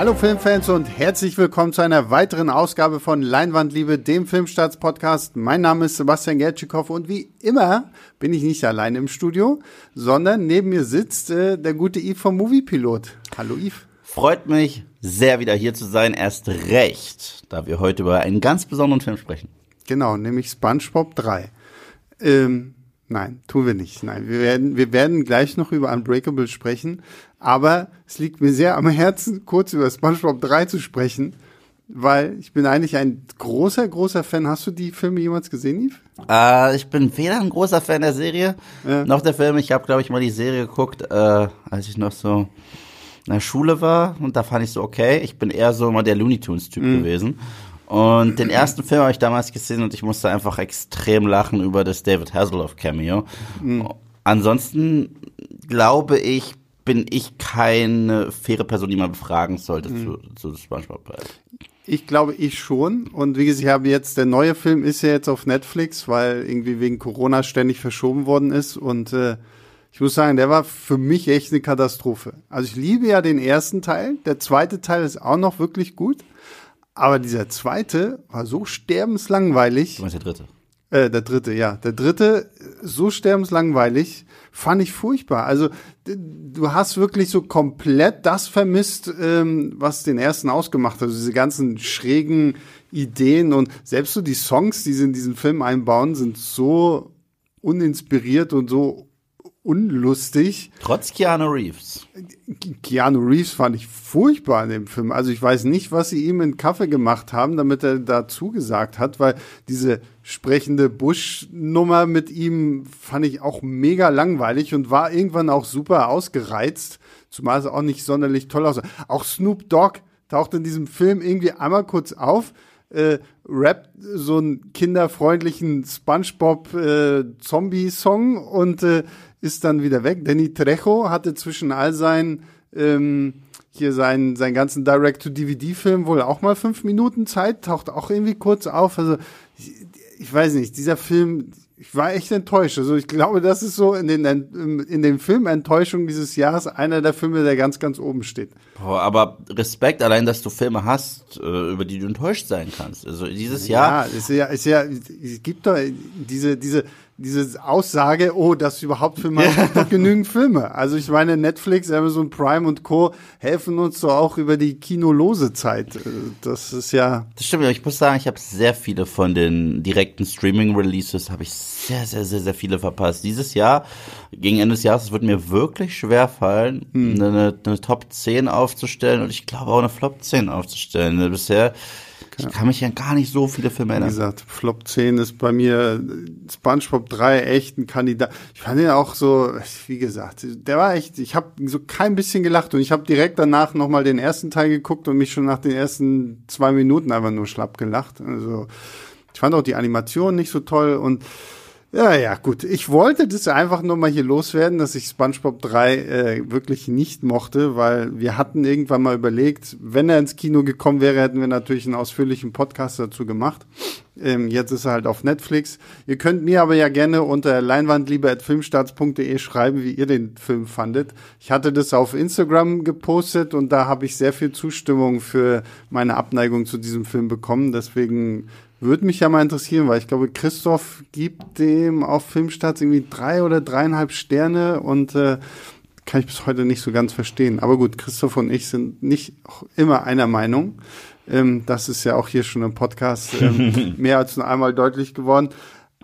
Hallo Filmfans und herzlich willkommen zu einer weiteren Ausgabe von Leinwandliebe, dem Filmstarts-Podcast. Mein Name ist Sebastian Gertschikow und wie immer bin ich nicht allein im Studio, sondern neben mir sitzt äh, der gute Yves vom Moviepilot. Hallo Yves. Freut mich sehr wieder hier zu sein, erst recht, da wir heute über einen ganz besonderen Film sprechen. Genau, nämlich SpongeBob 3. Ähm, nein, tun wir nicht. Nein, wir werden, wir werden gleich noch über Unbreakable sprechen. Aber es liegt mir sehr am Herzen, kurz über SpongeBob 3 zu sprechen, weil ich bin eigentlich ein großer, großer Fan. Hast du die Filme jemals gesehen, Yves? Äh, ich bin weder ein großer Fan der Serie ja. noch der Filme. Ich habe, glaube ich, mal die Serie geguckt, äh, als ich noch so in der Schule war und da fand ich so okay. Ich bin eher so mal der Looney Tunes Typ mhm. gewesen. Und den ersten Film habe ich damals gesehen und ich musste einfach extrem lachen über das David Hasselhoff Cameo. Mhm. Ansonsten glaube ich, bin ich keine faire Person, die man befragen sollte mhm. zu, zu SpongeBob. Ich glaube, ich schon. Und wie gesagt, ich habe jetzt, der neue Film ist ja jetzt auf Netflix, weil irgendwie wegen Corona ständig verschoben worden ist. Und äh, ich muss sagen, der war für mich echt eine Katastrophe. Also ich liebe ja den ersten Teil. Der zweite Teil ist auch noch wirklich gut. Aber dieser zweite war so sterbenslangweilig. Du meinst der dritte? Äh, der dritte, ja. Der dritte, so sterbenslangweilig, fand ich furchtbar. Also du hast wirklich so komplett das vermisst, ähm, was den ersten ausgemacht hat. Also diese ganzen schrägen Ideen und selbst so die Songs, die sie in diesen Film einbauen, sind so uninspiriert und so unlustig. Trotz Keanu Reeves. Keanu Reeves fand ich furchtbar in dem Film. Also ich weiß nicht, was sie ihm in Kaffee gemacht haben, damit er da zugesagt hat, weil diese sprechende Bush-Nummer mit ihm fand ich auch mega langweilig und war irgendwann auch super ausgereizt, zumal es auch nicht sonderlich toll aussah. Auch Snoop Dogg taucht in diesem Film irgendwie einmal kurz auf, äh, rappt so einen kinderfreundlichen SpongeBob-Zombie-Song äh, und äh, ist dann wieder weg. Danny Trejo hatte zwischen all seinen ähm, hier seinen, seinen ganzen Direct-to-DVD-Film wohl auch mal fünf Minuten Zeit, taucht auch irgendwie kurz auf. Also ich, ich weiß nicht, dieser Film, ich war echt enttäuscht. Also ich glaube, das ist so in den in den Filmenttäuschungen dieses Jahres einer der Filme, der ganz ganz oben steht. Boah, aber Respekt allein, dass du Filme hast, äh, über die du enttäuscht sein kannst. Also dieses Jahr. Ja, ist ja, ist ja, es gibt doch diese diese diese Aussage, oh, das überhaupt Filme, ja. genügend Filme. Also ich meine, Netflix, Amazon Prime und Co. helfen uns doch auch über die kinolose Zeit. Das ist ja. Das stimmt, ich muss sagen, ich habe sehr viele von den direkten Streaming-Releases, habe ich sehr, sehr, sehr, sehr viele verpasst. Dieses Jahr, gegen Ende des Jahres, wird mir wirklich schwer fallen, hm. eine, eine Top 10 aufzustellen und ich glaube auch eine Flop 10 aufzustellen. Bisher ich kann mich ja gar nicht so viele Filme erinnern. Wie gesagt, Flop 10 ist bei mir SpongeBob 3 echt ein Kandidat. Ich fand ihn auch so, wie gesagt, der war echt, ich habe so kein bisschen gelacht und ich habe direkt danach nochmal den ersten Teil geguckt und mich schon nach den ersten zwei Minuten einfach nur schlapp gelacht. Also ich fand auch die Animation nicht so toll und ja, ja, gut. Ich wollte das einfach nur mal hier loswerden, dass ich SpongeBob 3 äh, wirklich nicht mochte, weil wir hatten irgendwann mal überlegt, wenn er ins Kino gekommen wäre, hätten wir natürlich einen ausführlichen Podcast dazu gemacht. Ähm, jetzt ist er halt auf Netflix. Ihr könnt mir aber ja gerne unter leinwandliebe.filmstarts.de schreiben, wie ihr den Film fandet. Ich hatte das auf Instagram gepostet und da habe ich sehr viel Zustimmung für meine Abneigung zu diesem Film bekommen. Deswegen würde mich ja mal interessieren, weil ich glaube, Christoph gibt dem auf Filmstarts irgendwie drei oder dreieinhalb Sterne und äh, kann ich bis heute nicht so ganz verstehen. Aber gut, Christoph und ich sind nicht immer einer Meinung. Ähm, das ist ja auch hier schon im Podcast ähm, mehr als nur einmal deutlich geworden.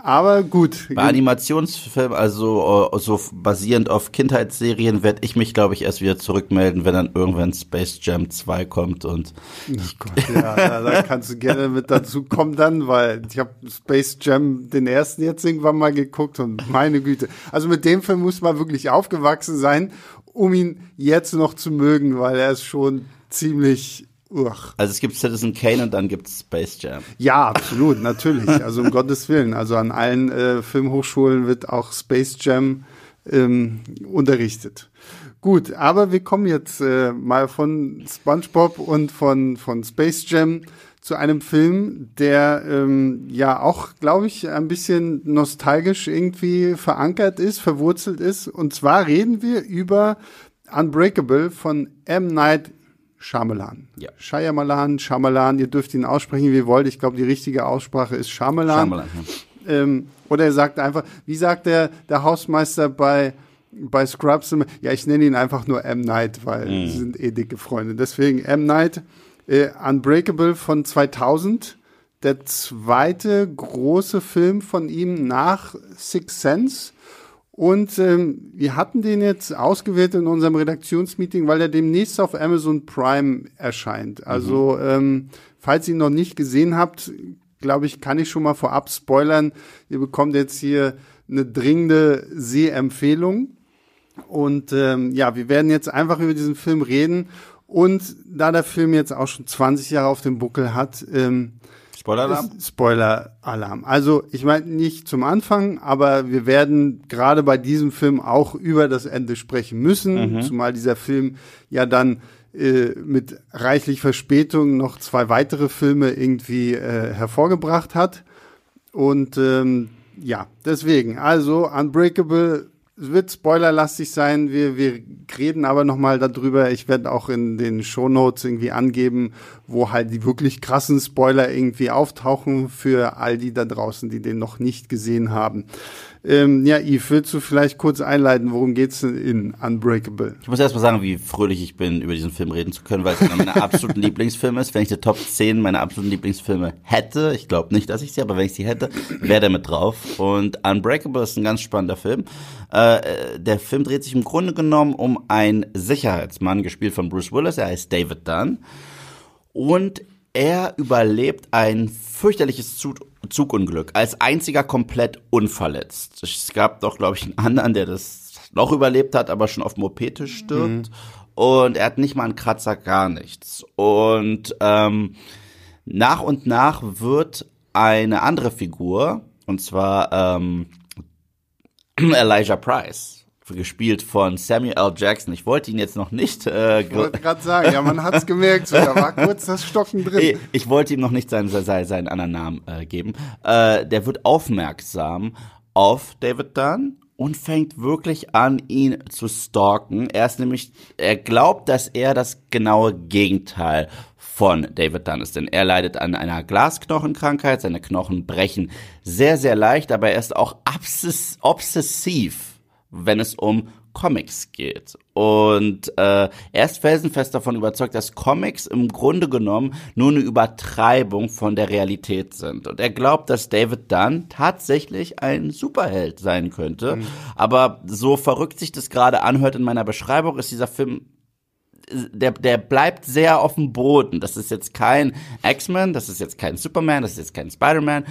Aber gut. Bei Animationsfilmen, also äh, so basierend auf Kindheitsserien, werde ich mich, glaube ich, erst wieder zurückmelden, wenn dann irgendwann Space Jam 2 kommt und. Oh Gott, ja, da, da kannst du gerne mit dazu kommen dann, weil ich habe Space Jam den ersten jetzt irgendwann mal geguckt und meine Güte. Also mit dem Film muss man wirklich aufgewachsen sein, um ihn jetzt noch zu mögen, weil er ist schon ziemlich Uch. Also es gibt Citizen Kane und dann gibt es Space Jam. Ja, absolut, natürlich. Also um Gottes Willen. Also an allen äh, Filmhochschulen wird auch Space Jam ähm, unterrichtet. Gut, aber wir kommen jetzt äh, mal von SpongeBob und von, von Space Jam zu einem Film, der ähm, ja auch, glaube ich, ein bisschen nostalgisch irgendwie verankert ist, verwurzelt ist. Und zwar reden wir über Unbreakable von M. Night Shyamalan. Ja. Shyamalan, Shyamalan, ihr dürft ihn aussprechen, wie ihr wollt. Ich glaube, die richtige Aussprache ist Shyamalan. Shyamalan, ja. Ähm, oder er sagt einfach, wie sagt der, der Hausmeister bei, bei Scrubs ja, ich nenne ihn einfach nur M. Night, weil Mhm. sie sind eh dicke Freunde. Deswegen M. Night, äh, Unbreakable von 2000, der zweite große Film von ihm nach Six Sense. Und ähm, wir hatten den jetzt ausgewählt in unserem Redaktionsmeeting, weil er demnächst auf Amazon Prime erscheint. Also, ähm, falls ihr ihn noch nicht gesehen habt, glaube ich, kann ich schon mal vorab spoilern. Ihr bekommt jetzt hier eine dringende Sehempfehlung. Und ähm, ja, wir werden jetzt einfach über diesen Film reden. Und da der Film jetzt auch schon 20 Jahre auf dem Buckel hat, ähm, Spoiler-Alarm? Spoiler-Alarm. Also ich meine nicht zum Anfang, aber wir werden gerade bei diesem Film auch über das Ende sprechen müssen, zumal dieser Film ja dann äh, mit reichlich Verspätung noch zwei weitere Filme irgendwie äh, hervorgebracht hat. Und ähm, ja, deswegen, also Unbreakable wird spoilerlastig sein. Wir, wir reden aber nochmal darüber. Ich werde auch in den Shownotes irgendwie angeben, wo halt die wirklich krassen Spoiler irgendwie auftauchen für all die da draußen, die den noch nicht gesehen haben. Ähm, ja, Yves, willst du vielleicht kurz einleiten, worum geht's denn in Unbreakable? Ich muss erst mal sagen, wie fröhlich ich bin, über diesen Film reden zu können, weil es einer meiner absoluten Lieblingsfilme ist. Wenn ich die Top 10 meiner absoluten Lieblingsfilme hätte, ich glaube nicht, dass ich sie, aber wenn ich sie hätte, wäre der mit drauf. Und Unbreakable ist ein ganz spannender Film. Äh, der Film dreht sich im Grunde genommen um einen Sicherheitsmann, gespielt von Bruce Willis. Er heißt David Dunn. Und er überlebt ein fürchterliches Zug Zugunglück, als einziger komplett unverletzt. Es gab doch, glaube ich, einen anderen, der das noch überlebt hat, aber schon auf dem OP-Tisch stirbt. Und er hat nicht mal einen Kratzer, gar nichts. Und ähm, nach und nach wird eine andere Figur, und zwar ähm, Elijah Price, gespielt von Samuel L. Jackson. Ich wollte ihn jetzt noch nicht äh, Ich wollte gerade sagen, ja, man hat's gemerkt, so, da war kurz das Stocken drin. ich, ich wollte ihm noch nicht seinen, seinen, seinen anderen Namen äh, geben. Äh, der wird aufmerksam auf David Dunn und fängt wirklich an, ihn zu stalken. Er ist nämlich, er glaubt, dass er das genaue Gegenteil von David Dunn ist, denn er leidet an einer Glasknochenkrankheit, seine Knochen brechen sehr, sehr leicht, aber er ist auch obsess obsessiv, wenn es um Comics geht. Und äh, er ist felsenfest davon überzeugt, dass Comics im Grunde genommen nur eine Übertreibung von der Realität sind. Und er glaubt, dass David Dunn tatsächlich ein Superheld sein könnte. Aber so verrückt sich das gerade anhört in meiner Beschreibung, ist dieser Film der, der bleibt sehr auf dem Boden. Das ist jetzt kein X-Men, das ist jetzt kein Superman, das ist jetzt kein Spider-Man.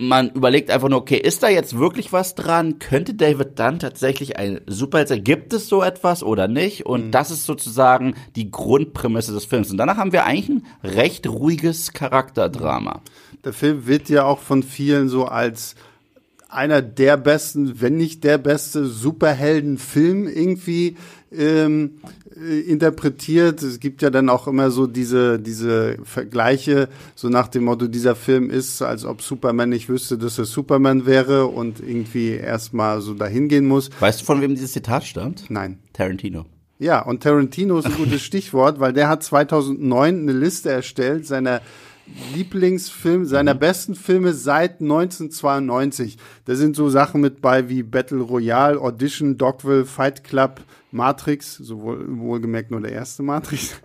Man überlegt einfach nur, okay, ist da jetzt wirklich was dran? Könnte David Dunn tatsächlich ein Superheld sein? Gibt es so etwas oder nicht? Und das ist sozusagen die Grundprämisse des Films. Und danach haben wir eigentlich ein recht ruhiges Charakterdrama. Der Film wird ja auch von vielen so als einer der besten, wenn nicht der beste Superheldenfilm irgendwie ähm, äh, interpretiert. Es gibt ja dann auch immer so diese, diese Vergleiche, so nach dem Motto, dieser Film ist, als ob Superman nicht wüsste, dass er Superman wäre und irgendwie erstmal so dahin gehen muss. Weißt du, von wem dieses Zitat stammt? Nein. Tarantino. Ja, und Tarantino ist ein gutes Stichwort, weil der hat 2009 eine Liste erstellt seiner Lieblingsfilme, seiner besten Filme seit 1992. Da sind so Sachen mit bei wie Battle Royale, Audition, Dogville, Fight Club, Matrix, sowohl wohlgemerkt nur der erste Matrix,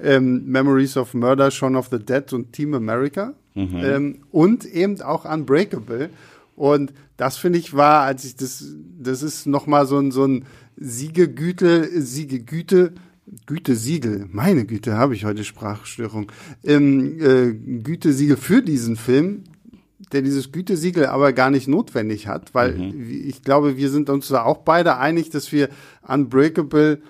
ähm, Memories of Murder, Shaun of the Dead und Team America. Ähm, und eben auch Unbreakable. Und das finde ich war, als ich das, das ist nochmal so ein, so ein Siegegüte, Siegegüte, Gütesiegel, meine Güte, habe ich heute Sprachstörung, ähm, äh, Gütesiegel für diesen Film, der dieses Gütesiegel aber gar nicht notwendig hat, weil ich glaube, wir sind uns da auch beide einig, dass wir Unbreakable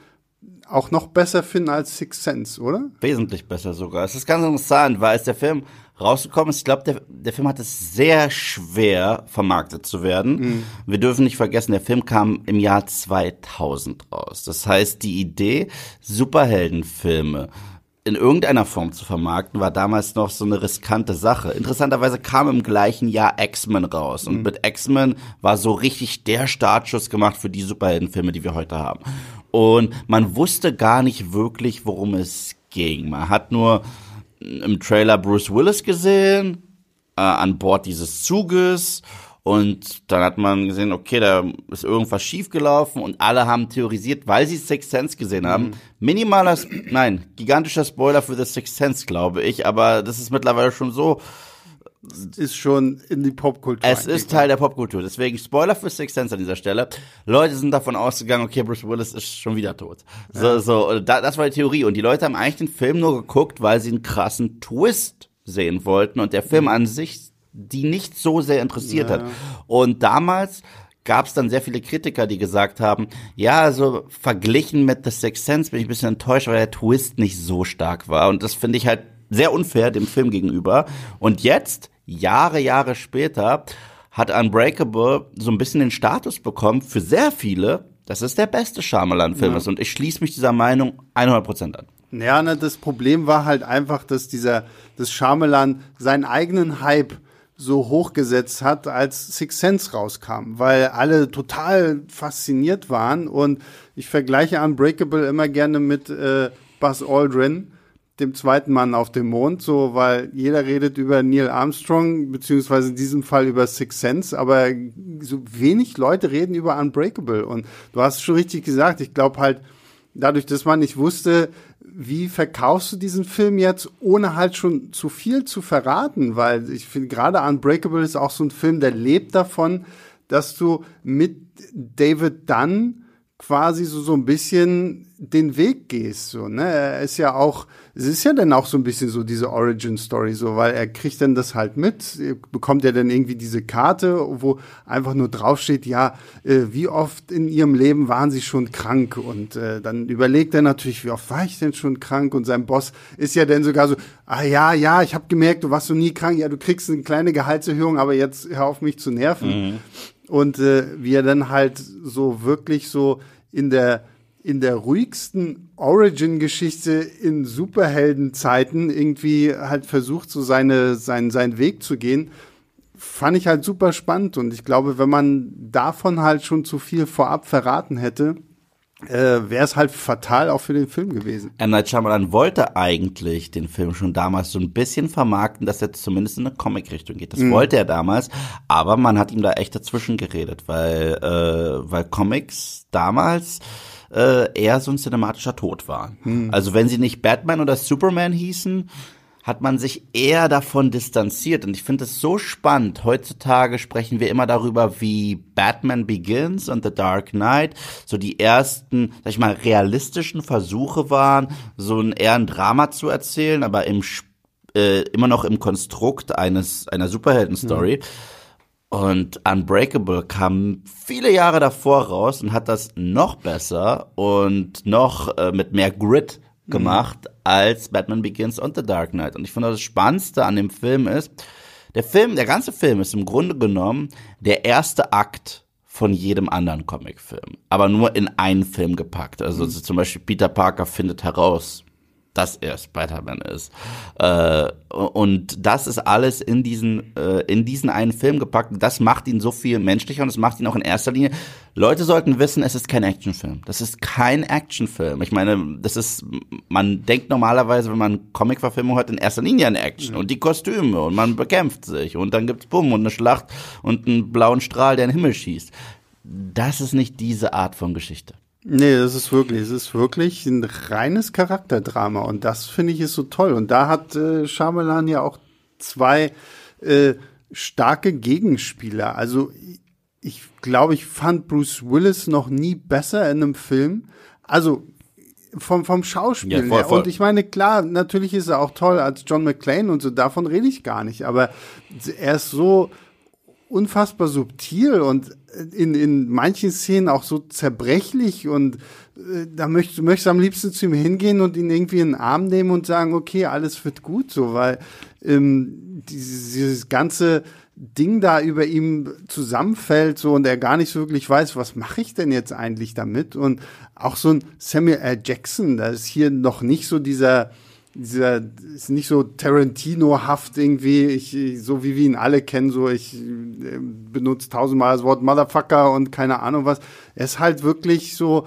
auch noch besser finden als Six Sense, oder? Wesentlich besser sogar. Es ist ganz interessant, weil als der Film rausgekommen ist, ich glaube, der, der Film hat es sehr schwer vermarktet zu werden. Wir dürfen nicht vergessen, der Film kam im Jahr 2000 raus. Das heißt, die Idee, Superheldenfilme in irgendeiner Form zu vermarkten, war damals noch so eine riskante Sache. Interessanterweise kam im gleichen Jahr X-Men raus. Und mit X-Men war so richtig der Startschuss gemacht für die Superheldenfilme, die wir heute haben. Und man wusste gar nicht wirklich, worum es ging. Man hat nur im Trailer Bruce Willis gesehen, äh, an Bord dieses Zuges und dann hat man gesehen, okay, da ist irgendwas schiefgelaufen und alle haben theorisiert, weil sie Sixth Sense gesehen haben. Mhm. Minimaler, nein, gigantischer Spoiler für The Sixth Sense, glaube ich, aber das ist mittlerweile schon so. Ist schon in die Popkultur. Es ist Teil der Popkultur. Deswegen Spoiler für Sixth Sense an dieser Stelle. Leute sind davon ausgegangen, okay, Bruce Willis ist schon wieder tot. So, ja. so, das war die Theorie. Und die Leute haben eigentlich den Film nur geguckt, weil sie einen krassen Twist sehen wollten. Und der Film mhm. an sich die nicht so sehr interessiert ja. hat. Und damals gab es dann sehr viele Kritiker, die gesagt haben, ja, also verglichen mit The Sixth Sense bin ich ein bisschen enttäuscht, weil der Twist nicht so stark war. Und das finde ich halt sehr unfair dem Film gegenüber. Und jetzt, Jahre, Jahre später, hat Unbreakable so ein bisschen den Status bekommen für sehr viele, dass es der beste Shyamalan-Film ja. ist. Und ich schließe mich dieser Meinung 100% an. Ja, ne, das Problem war halt einfach, dass dieser, das Shyamalan seinen eigenen Hype so hochgesetzt hat, als Six Sense rauskam, weil alle total fasziniert waren. Und ich vergleiche Unbreakable immer gerne mit äh, Buzz Aldrin, dem zweiten Mann auf dem Mond, so weil jeder redet über Neil Armstrong beziehungsweise in diesem Fall über Six Sense, aber so wenig Leute reden über Unbreakable. Und du hast schon richtig gesagt, ich glaube halt dadurch, dass man nicht wusste, wie verkaufst du diesen Film jetzt, ohne halt schon zu viel zu verraten? Weil ich finde, gerade Unbreakable ist auch so ein Film, der lebt davon, dass du mit David Dunn quasi so, so ein bisschen den Weg gehst, so, ne? Er ist ja auch, es ist ja dann auch so ein bisschen so diese Origin-Story, so, weil er kriegt dann das halt mit, bekommt er dann irgendwie diese Karte, wo einfach nur draufsteht, ja, äh, wie oft in ihrem Leben waren sie schon krank und äh, dann überlegt er natürlich, wie oft war ich denn schon krank und sein Boss ist ja dann sogar so, ah ja, ja, ich habe gemerkt, du warst so nie krank, ja, du kriegst eine kleine Gehaltserhöhung, aber jetzt hör auf mich zu nerven. Mhm. Und äh, wie er dann halt so wirklich so in der in der ruhigsten Origin-Geschichte in Superheldenzeiten irgendwie halt versucht, so seine, seinen, seinen Weg zu gehen, fand ich halt super spannend. Und ich glaube, wenn man davon halt schon zu viel vorab verraten hätte, äh, wäre es halt fatal auch für den Film gewesen. M. Night Shyamalan wollte eigentlich den Film schon damals so ein bisschen vermarkten, dass er zumindest in eine Comic-Richtung geht. Das mhm. wollte er damals, aber man hat ihm da echt dazwischen geredet, weil, äh, weil Comics damals äh, eher so ein cinematischer Tod waren. Mhm. Also wenn sie nicht Batman oder Superman hießen, hat man sich eher davon distanziert. Und ich finde es so spannend. Heutzutage sprechen wir immer darüber, wie Batman Begins und The Dark Knight so die ersten, sag ich mal, realistischen Versuche waren, so ein eher ein Drama zu erzählen, aber im äh, immer noch im Konstrukt eines einer Superhelden-Story. Mhm. Und Unbreakable kam viele Jahre davor raus und hat das noch besser und noch äh, mit mehr Grit gemacht mhm. als Batman Begins und The Dark Knight. Und ich finde, das Spannendste an dem Film ist, der Film, der ganze Film ist im Grunde genommen der erste Akt von jedem anderen Comicfilm, aber nur in einen Film gepackt. Also mhm. zum Beispiel Peter Parker findet heraus, dass er Spider-Man ist. Äh, und das ist alles in diesen, äh, in diesen einen Film gepackt. Das macht ihn so viel menschlicher und es macht ihn auch in erster Linie. Leute sollten wissen, es ist kein Actionfilm. Das ist kein Actionfilm. Ich meine, das ist, man denkt normalerweise, wenn man Comic-Verfilmung hört, in erster Linie an Action und die Kostüme und man bekämpft sich und dann gibt's Bumm und eine Schlacht und einen blauen Strahl, der in den Himmel schießt. Das ist nicht diese Art von Geschichte. Nee, das ist wirklich, es ist wirklich ein reines Charakterdrama und das finde ich ist so toll. Und da hat äh, Shyamalan ja auch zwei äh, starke Gegenspieler. Also ich glaube, ich fand Bruce Willis noch nie besser in einem Film. Also vom, vom Schauspiel ja, voll, voll. Und ich meine, klar, natürlich ist er auch toll als John McClane und so, davon rede ich gar nicht. Aber er ist so unfassbar subtil und in, in manchen Szenen auch so zerbrechlich und äh, da möchtest du möchtest am liebsten zu ihm hingehen und ihn irgendwie in den Arm nehmen und sagen, okay, alles wird gut, so, weil ähm, dieses, dieses ganze Ding da über ihm zusammenfällt so und er gar nicht so wirklich weiß, was mache ich denn jetzt eigentlich damit und auch so ein Samuel L. Jackson, da ist hier noch nicht so dieser dieser ist nicht so Tarantino-haft irgendwie, ich, so wie wir ihn alle kennen, so ich äh, benutze tausendmal das Wort Motherfucker und keine Ahnung was. Er ist halt wirklich so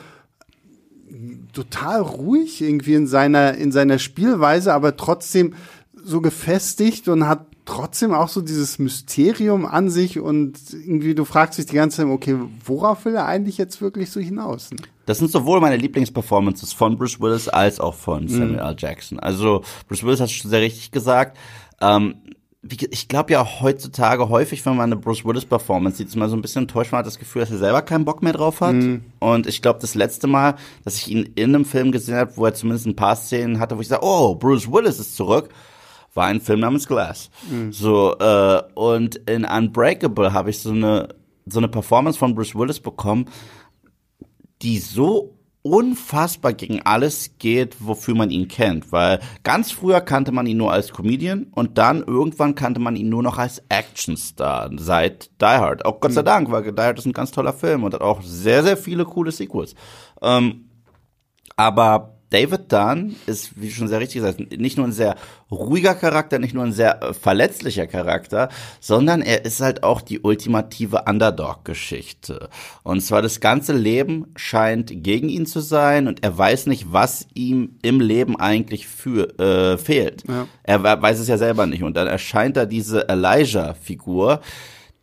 total ruhig irgendwie in seiner, in seiner Spielweise, aber trotzdem so gefestigt und hat trotzdem auch so dieses Mysterium an sich und irgendwie du fragst dich die ganze Zeit, okay, worauf will er eigentlich jetzt wirklich so hinaus? Ne? Das sind sowohl meine Lieblingsperformances von Bruce Willis als auch von Samuel L. Jackson. Also Bruce Willis hat es schon sehr richtig gesagt. Ähm, ich glaube ja heutzutage häufig, wenn man eine Bruce Willis Performance sieht, ist man so ein bisschen enttäuscht, man hat das Gefühl, dass er selber keinen Bock mehr drauf hat. Mhm. Und ich glaube, das letzte Mal, dass ich ihn in einem Film gesehen habe, wo er zumindest ein paar Szenen hatte, wo ich sage, oh, Bruce Willis ist zurück, war ein Film namens Glass. Mhm. So äh, und in Unbreakable habe ich so eine so eine Performance von Bruce Willis bekommen, die so unfassbar gegen alles geht, wofür man ihn kennt. Weil ganz früher kannte man ihn nur als Comedian und dann irgendwann kannte man ihn nur noch als Actionstar seit Die Hard. Auch Gott sei hm. Dank, weil Die Hard ist ein ganz toller Film und hat auch sehr, sehr viele coole Sequels. Ähm, aber David Dunn ist, wie schon sehr richtig gesagt, nicht nur ein sehr ruhiger Charakter, nicht nur ein sehr äh, verletzlicher Charakter, sondern er ist halt auch die ultimative Underdog-Geschichte. Und zwar das ganze Leben scheint gegen ihn zu sein und er weiß nicht, was ihm im Leben eigentlich für, äh, fehlt. Ja. Er weiß es ja selber nicht. Und dann erscheint da diese Elijah-Figur,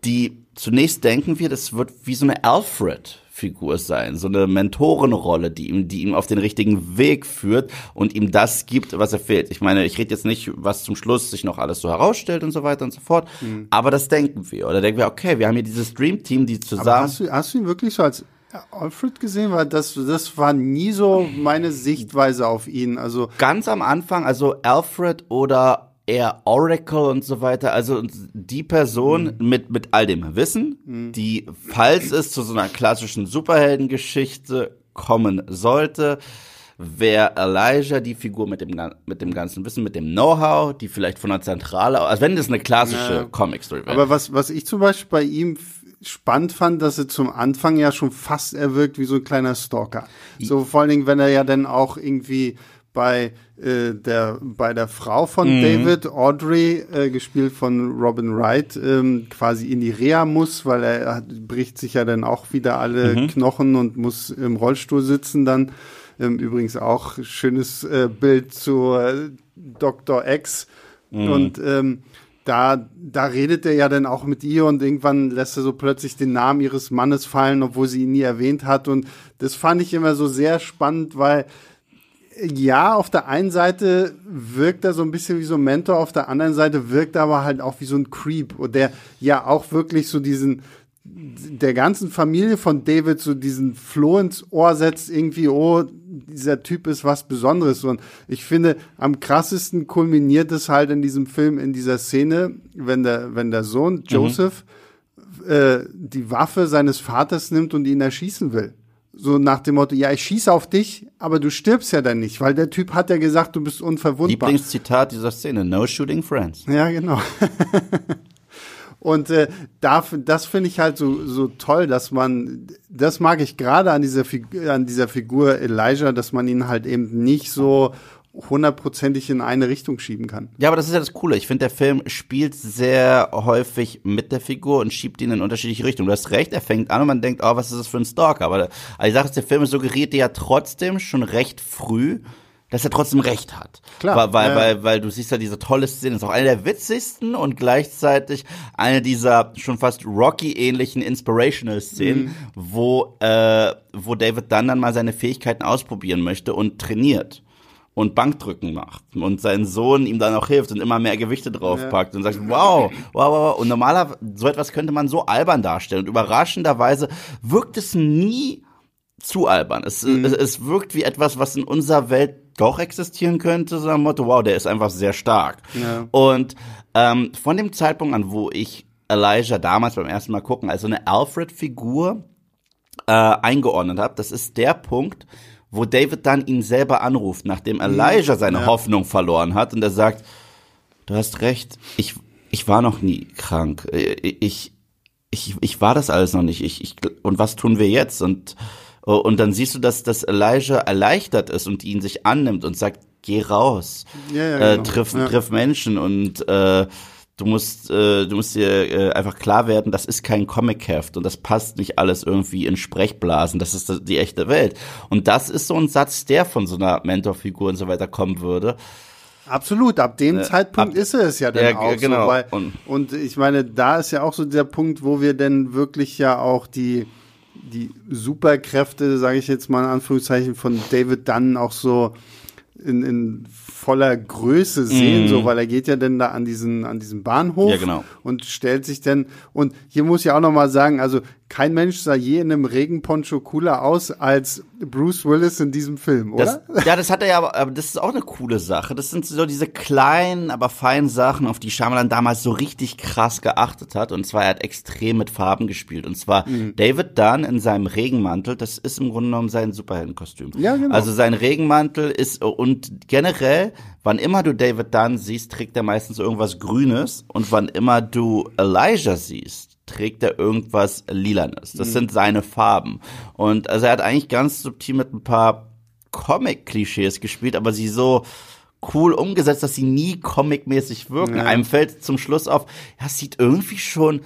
die zunächst denken wir, das wird wie so eine Alfred Figur sein, so eine Mentorenrolle, die ihm, die ihm auf den richtigen Weg führt und ihm das gibt, was er fehlt. Ich meine, ich rede jetzt nicht, was zum Schluss sich noch alles so herausstellt und so weiter und so fort, mhm. aber das denken wir. Oder denken wir, okay, wir haben hier dieses Dream Team, die zusammen. Aber hast du, hast du ihn wirklich so als Alfred gesehen, weil das, das war nie so meine Sichtweise auf ihn. Also ganz am Anfang, also Alfred oder eher Oracle und so weiter. Also die Person mhm. mit, mit all dem Wissen, mhm. die, falls es zu so einer klassischen Superheldengeschichte kommen sollte, wäre Elijah die Figur mit dem, mit dem ganzen Wissen, mit dem Know-how, die vielleicht von der Zentrale, also wenn das eine klassische ja. Comic-Story wäre. Aber was, was ich zum Beispiel bei ihm spannend fand, dass er zum Anfang ja schon fast erwirkt wie so ein kleiner Stalker. So vor allen Dingen, wenn er ja dann auch irgendwie bei äh, der bei der Frau von mhm. David Audrey äh, gespielt von Robin Wright ähm, quasi in die Reha muss, weil er hat, bricht sich ja dann auch wieder alle mhm. Knochen und muss im Rollstuhl sitzen dann. Ähm, übrigens auch schönes äh, Bild zu äh, Dr. X mhm. und ähm, da, da redet er ja dann auch mit ihr und irgendwann lässt er so plötzlich den Namen ihres Mannes fallen, obwohl sie ihn nie erwähnt hat. Und das fand ich immer so sehr spannend, weil ja, auf der einen Seite wirkt er so ein bisschen wie so ein Mentor, auf der anderen Seite wirkt er aber halt auch wie so ein Creep, und der ja auch wirklich so diesen, der ganzen Familie von David so diesen Floh ins Ohr setzt, irgendwie, oh, dieser Typ ist was Besonderes. Und ich finde, am krassesten kulminiert es halt in diesem Film, in dieser Szene, wenn der, wenn der Sohn mhm. Joseph mhm. äh, die Waffe seines Vaters nimmt und ihn erschießen will. So nach dem Motto, ja, ich schieße auf dich, aber du stirbst ja dann nicht, weil der Typ hat ja gesagt, du bist unverwundbar. Lieblingszitat dieser Szene, no shooting friends. Ja, genau. Und äh, da, das finde ich halt so, so toll, dass man, das mag ich gerade an dieser, Figur, an dieser Figur Elijah, dass man ihn halt eben nicht so hundertprozentig in eine Richtung schieben kann. Ja, aber das ist ja das Coole. Ich finde, der Film spielt sehr häufig mit der Figur und schiebt ihn in unterschiedliche Richtungen. Du hast recht, er fängt an und man denkt, oh, was ist das für ein Stalker? Aber die Sache ist, der Film suggeriert dir ja trotzdem schon recht früh, dass er trotzdem recht hat. Klar. Weil, weil, ja. weil, weil du siehst ja diese tolle Szene, ist auch eine der witzigsten und gleichzeitig eine dieser schon fast Rocky-ähnlichen Inspirational-Szenen, mhm. wo, äh, wo David dann dann mal seine Fähigkeiten ausprobieren möchte und trainiert und Bankdrücken macht und sein Sohn ihm dann auch hilft und immer mehr Gewichte draufpackt ja. und sagt, wow, wow, wow. Und normalerweise, so etwas könnte man so albern darstellen. Und überraschenderweise wirkt es nie zu albern. Es, mhm. es, es wirkt wie etwas, was in unserer Welt doch existieren könnte, so ein Motto, wow, der ist einfach sehr stark. Ja. Und ähm, von dem Zeitpunkt an, wo ich Elijah damals beim ersten Mal gucken, als so eine Alfred-Figur äh, eingeordnet habe, das ist der Punkt, wo David dann ihn selber anruft, nachdem mhm. Elijah seine ja. Hoffnung verloren hat und er sagt, du hast recht, ich, ich war noch nie krank. Ich, ich, ich war das alles noch nicht. Ich, ich, und was tun wir jetzt? Und, und dann siehst du, dass, dass Elijah erleichtert ist und ihn sich annimmt und sagt, geh raus, ja, ja, äh, genau. triff, triff Menschen und äh, du musst, äh, du musst dir äh, einfach klar werden, das ist kein Comic-Heft und das passt nicht alles irgendwie in Sprechblasen, das ist die echte Welt. Und das ist so ein Satz, der von so einer Mentorfigur und so weiter kommen würde. Absolut, ab dem äh, Zeitpunkt ab, ist es ja dann ja, auch genau. so. Weil, und, und ich meine, da ist ja auch so der Punkt, wo wir denn wirklich ja auch die, die Superkräfte, sage ich jetzt mal in Anführungszeichen, von David Dunn auch so in, in voller Größe sehen, mm. so, weil er geht ja dann da an diesen, an diesen Bahnhof ja, genau. und stellt sich dann, und hier muss ich auch nochmal sagen, also kein Mensch sah je in einem Regenponcho cooler aus als Bruce Willis in diesem Film, oder? Das, ja, das hat er ja, aber, das ist auch eine coole Sache. Das sind so diese kleinen, aber feinen Sachen, auf die Shyamalan damals so richtig krass geachtet hat. Und zwar, er hat extrem mit Farben gespielt. Und zwar mhm. David Dunn in seinem Regenmantel, das ist im Grunde genommen sein Superheldenkostüm. Ja, genau. Also sein Regenmantel ist, und generell, wann immer du David Dunn siehst, trägt er meistens irgendwas Grünes. Und wann immer du Elijah siehst, trägt er irgendwas Lilanes. Das mhm. sind seine Farben. Und also er hat eigentlich ganz subtil mit ein paar Comic-Klischees gespielt, aber sie so cool umgesetzt, dass sie nie comic-mäßig wirken. Ja. Einem fällt zum Schluss auf, ja, es sieht irgendwie schon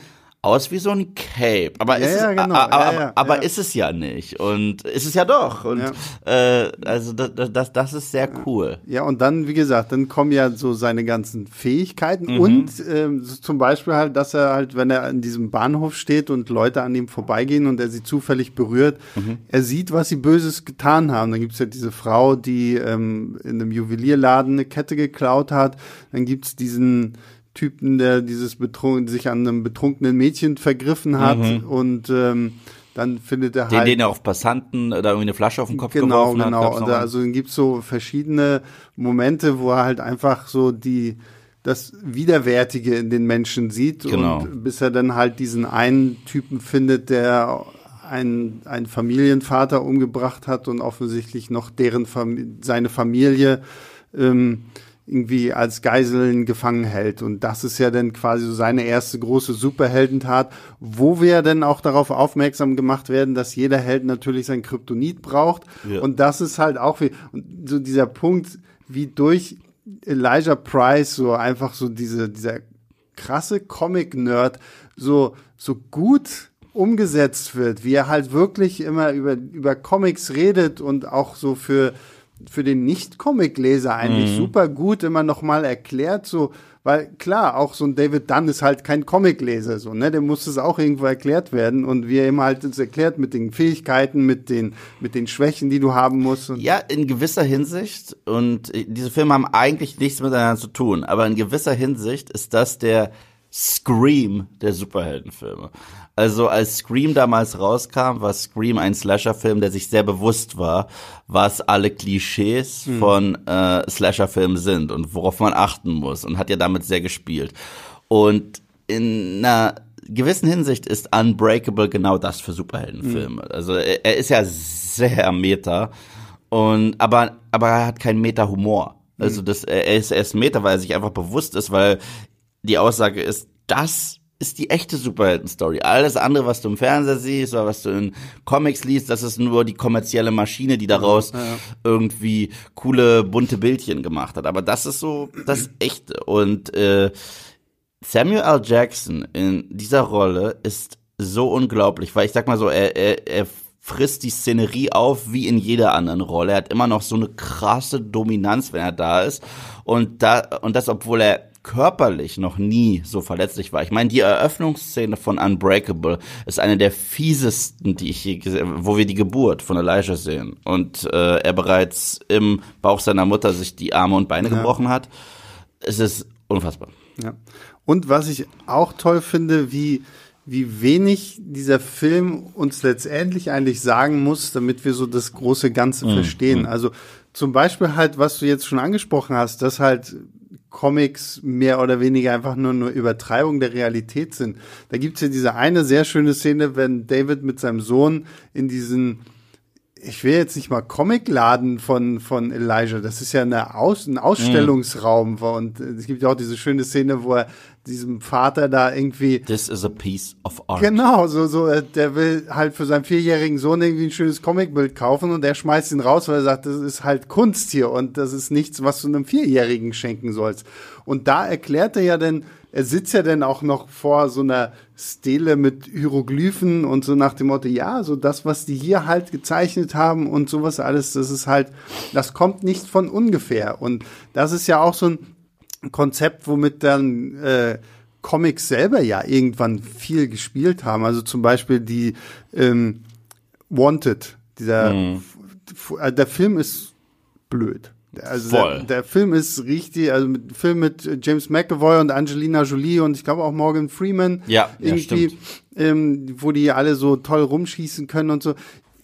aus wie so ein Cape. Aber, ja, ist, ja, genau. es, aber, ja, aber ist es ja nicht. Und ist es ja doch. Und äh, also das, das, das ist sehr cool. Ja, und dann, wie gesagt, dann kommen ja so seine ganzen Fähigkeiten mhm. und ähm, zum Beispiel halt, dass er halt, wenn er in diesem Bahnhof steht und Leute an ihm vorbeigehen und er sie zufällig berührt, mhm. er sieht, was sie Böses getan haben. Dann gibt's ja diese Frau, die ähm, in einem Juwelierladen eine Kette geklaut hat. Dann gibt's diesen Typen, der dieses betrunken, sich an einem betrunkenen Mädchen vergriffen hat mhm. und ähm, dann findet er den, halt. Den, den er auf Passanten da irgendwie eine Flasche auf den Kopf genau, geworfen genau. hat. Genau, genau. Also dann gibt's so verschiedene Momente, wo er halt einfach so die das Widerwärtige in den Menschen sieht genau. und bis er dann halt diesen einen Typen findet, der einen, einen Familienvater umgebracht hat und offensichtlich noch deren Fam seine Familie ähm, irgendwie als Geiseln gefangen hält. Und das ist ja dann quasi so seine erste große Superheldentat, wo wir dann auch darauf aufmerksam gemacht werden, dass jeder Held natürlich sein Kryptonit braucht. Ja. Und das ist halt auch wie, und so dieser Punkt, wie durch Elijah Price so einfach so diese, dieser krasse Comic-Nerd so, so gut umgesetzt wird, wie er halt wirklich immer über, über Comics redet und auch so für, für den Nicht-Comic-Leser eigentlich mhm. super gut immer noch mal erklärt, so, weil klar, auch so ein David Dunn ist halt kein Comic-Leser, so, ne, dem muss es auch irgendwo erklärt werden und wie er immer halt uns erklärt mit den Fähigkeiten, mit den, mit den Schwächen, die du haben musst. ja, in gewisser Hinsicht und diese Filme haben eigentlich nichts miteinander zu tun, aber in gewisser Hinsicht ist das der Scream der Superheldenfilme. Also als Scream damals rauskam, war Scream ein Slasher-Film, der sich sehr bewusst war, was alle Klischees mhm. von äh, Slasher-Filmen sind und worauf man achten muss und hat ja damit sehr gespielt. Und in einer gewissen Hinsicht ist Unbreakable genau das für Superheldenfilme. Mhm. Also er, er, ist ja sehr meta und aber aber er hat keinen Meta-Humor. Also hm. das er ist, er ist Meta, weil er sich einfach bewusst ist, weil die Aussage ist, das ist die echte Superhelden-Story. Alles andere, was du im Fernseher siehst oder was du in Comics liest, das ist nur die kommerzielle Maschine, die daraus ja, ja. irgendwie coole, bunte Bildchen gemacht hat. Aber das ist so das Echte. Und äh, Samuel L. Jackson in dieser Rolle ist so unglaublich, weil ich sag mal so, er, er, er frisst die Szenerie auf wie in jeder anderen Rolle. Er hat immer noch so eine krasse Dominanz, wenn er da ist. Und da, und das, obwohl er körperlich noch nie so verletzlich war. Ich meine, die Eröffnungsszene von Unbreakable ist eine der fiesesten, die ich je gesehen wo wir die Geburt von Elijah sehen und äh, er bereits im Bauch seiner Mutter sich die Arme und Beine ja. gebrochen hat. Es ist unfassbar. Ja. Und was ich auch toll finde, wie wie wenig dieser Film uns letztendlich eigentlich sagen muss, damit wir so das große Ganze mhm. verstehen. Mhm. Also zum Beispiel halt, was du jetzt schon angesprochen hast, dass halt Comics mehr oder weniger einfach nur eine Übertreibung der Realität sind. Da gibt's ja diese eine sehr schöne Szene, wenn David mit seinem Sohn in diesen ich will jetzt nicht mal Comicladen von, von Elijah. Das ist ja eine Aus, ein Ausstellungsraum. Mm. Und es gibt ja auch diese schöne Szene, wo er diesem Vater da irgendwie. This is a piece of art. Genau, so, so, äh, der will halt für seinen vierjährigen Sohn irgendwie ein schönes Comicbild kaufen und der schmeißt ihn raus, weil er sagt, das ist halt Kunst hier und das ist nichts, was du einem Vierjährigen schenken sollst. Und da erklärt er ja dann er sitzt ja dann auch noch vor so einer Stele mit Hieroglyphen und so nach dem Motto, ja, so das, was die hier halt gezeichnet haben und sowas alles, das ist halt, das kommt nicht von ungefähr. Und das ist ja auch so ein Konzept, womit dann äh, Comics selber ja irgendwann viel gespielt haben. Also zum Beispiel die ähm, Wanted, dieser, mhm. Äh, der Film ist blöd. Also Voll. Der, der, Film ist richtig, also mit, Film mit James McAvoy und Angelina Jolie und ich glaube auch Morgan Freeman. Ja, irgendwie, ja, ähm, wo die alle so toll rumschießen können und so.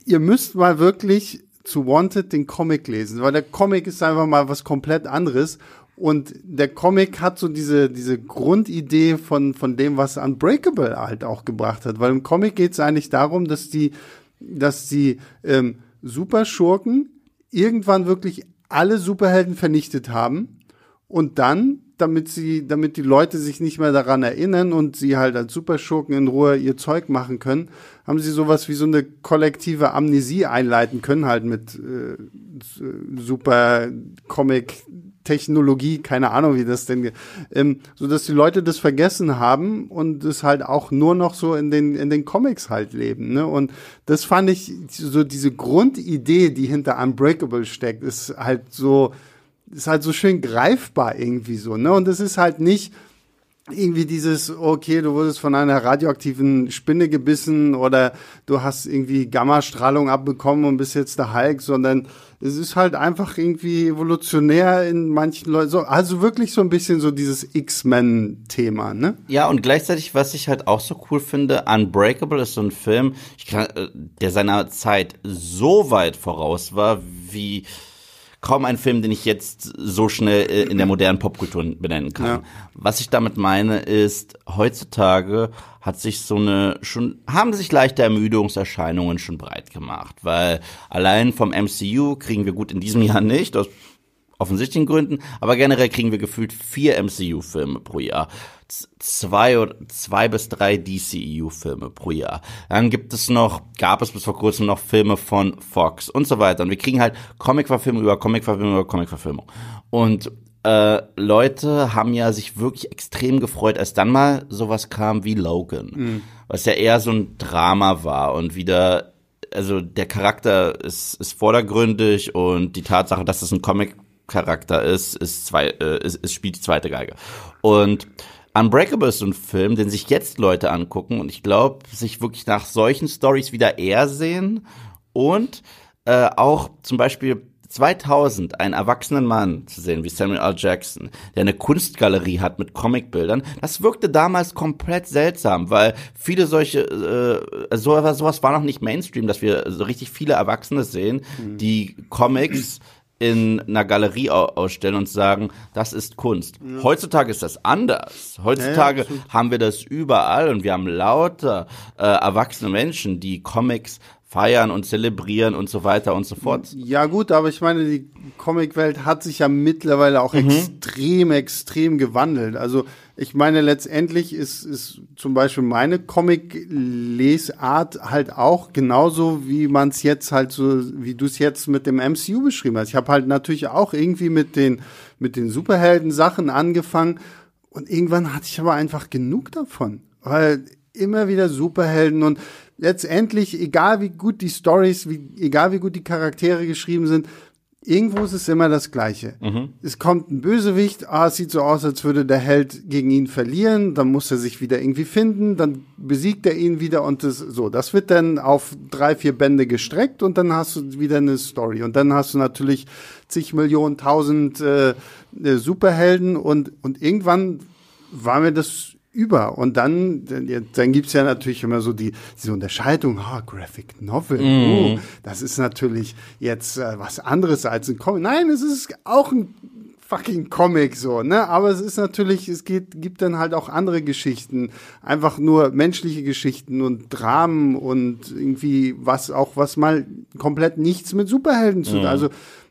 Ihr müsst mal wirklich zu Wanted den Comic lesen, weil der Comic ist einfach mal was komplett anderes und der Comic hat so diese, diese Grundidee von, von dem, was Unbreakable halt auch gebracht hat. Weil im Comic geht es eigentlich darum, dass die, dass die ähm, Superschurken irgendwann wirklich alle Superhelden vernichtet haben und dann, damit sie, damit die Leute sich nicht mehr daran erinnern und sie halt als Superschurken in Ruhe ihr Zeug machen können, haben sie sowas wie so eine kollektive Amnesie einleiten können, halt mit äh, super Comic Technologie, keine Ahnung, wie das denn, ähm, so dass die Leute das vergessen haben und es halt auch nur noch so in den in den Comics halt leben. Ne? Und das fand ich so diese Grundidee, die hinter Unbreakable steckt, ist halt so ist halt so schön greifbar irgendwie so. Ne? Und es ist halt nicht irgendwie dieses, okay, du wurdest von einer radioaktiven Spinne gebissen oder du hast irgendwie Gammastrahlung abbekommen und bist jetzt der Hulk, sondern es ist halt einfach irgendwie evolutionär in manchen Leuten, so, also wirklich so ein bisschen so dieses X-Men-Thema, ne? Ja, und gleichzeitig, was ich halt auch so cool finde, Unbreakable ist so ein Film, kann, äh, der seiner Zeit so weit voraus war, wie kaum ein Film, den ich jetzt so schnell äh, in der modernen Popkultur benennen kann. Ja. Was ich damit meine, ist, heutzutage hat sich so eine schon, haben sich leichte Ermüdungserscheinungen schon breit gemacht, weil allein vom MCU kriegen wir gut in diesem Jahr nicht, aus offensichtlichen Gründen, aber generell kriegen wir gefühlt vier MCU-Filme pro Jahr. Zwei oder zwei bis drei DCEU-Filme pro Jahr. Dann gibt es noch, gab es bis vor kurzem noch Filme von Fox und so weiter. Und wir kriegen halt Comic-Verfilmung über Comic-Verfilmung über Comic-Verfilmung. Und äh, Leute haben ja sich wirklich extrem gefreut, als dann mal sowas kam wie Logan, mhm. was ja eher so ein Drama war und wieder, also der Charakter ist, ist vordergründig und die Tatsache, dass es ein Comic Charakter ist, ist, zwei, äh, ist, ist spielt die zweite Geige. Und Unbreakable ist so ein Film, den sich jetzt Leute angucken und ich glaube, sich wirklich nach solchen Stories wieder eher sehen und äh, auch zum Beispiel 2000 einen erwachsenen Mann zu sehen wie Samuel L. Jackson, der eine Kunstgalerie hat mit Comicbildern, das wirkte damals komplett seltsam, weil viele solche äh, so, sowas war noch nicht Mainstream, dass wir so richtig viele Erwachsene sehen, mhm. die Comics in einer Galerie ausstellen und sagen, das ist Kunst. Ja. Heutzutage ist das anders. Heutzutage ja, haben wir das überall und wir haben lauter äh, erwachsene Menschen, die Comics feiern und zelebrieren und so weiter und so fort. Ja gut, aber ich meine, die Comicwelt hat sich ja mittlerweile auch mhm. extrem, extrem gewandelt. Also ich meine, letztendlich ist, ist zum Beispiel meine Comic-Lesart halt auch genauso, wie man es jetzt halt so, wie du es jetzt mit dem MCU beschrieben hast. Ich habe halt natürlich auch irgendwie mit den, mit den Superhelden-Sachen angefangen und irgendwann hatte ich aber einfach genug davon. Weil immer wieder Superhelden und letztendlich, egal wie gut die Stories, wie, egal wie gut die Charaktere geschrieben sind, irgendwo ist es immer das Gleiche. Mhm. Es kommt ein Bösewicht, ah, es sieht so aus, als würde der Held gegen ihn verlieren, dann muss er sich wieder irgendwie finden, dann besiegt er ihn wieder und das, so, das wird dann auf drei, vier Bände gestreckt und dann hast du wieder eine Story und dann hast du natürlich zig Millionen, tausend äh, äh Superhelden und, und irgendwann war mir das über. Und dann, dann gibt's ja natürlich immer so die, diese Unterscheidung, oh, Graphic Novel, mm. oh, das ist natürlich jetzt äh, was anderes als ein Comic. Nein, es ist auch ein fucking Comic so, ne? Aber es ist natürlich, es geht, gibt dann halt auch andere Geschichten, einfach nur menschliche Geschichten und Dramen und irgendwie was auch was mal komplett nichts mit Superhelden zu tun. Mm. Also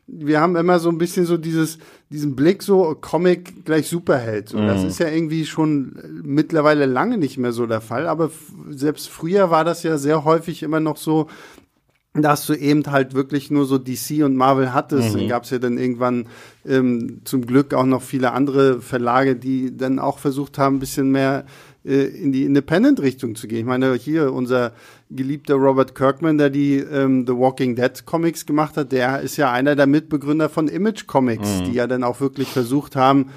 wir haben immer so ein bisschen so dieses, diesen Blick so Comic gleich Superheld. Und mhm. das ist ja irgendwie schon mittlerweile lange nicht mehr so der Fall. Aber selbst früher war das ja sehr häufig immer noch so, dass du eben halt wirklich nur so DC und Marvel hattest. Mhm. Dann gab es ja dann irgendwann ähm, zum Glück auch noch viele andere Verlage, die dann auch versucht haben, ein bisschen mehr äh, in die Independent-Richtung zu gehen. Ich meine, hier unser geliebter Robert Kirkman, der die ähm, The Walking Dead Comics gemacht hat, der ist ja einer der Mitbegründer von Image Comics, mhm. die ja dann auch wirklich versucht haben,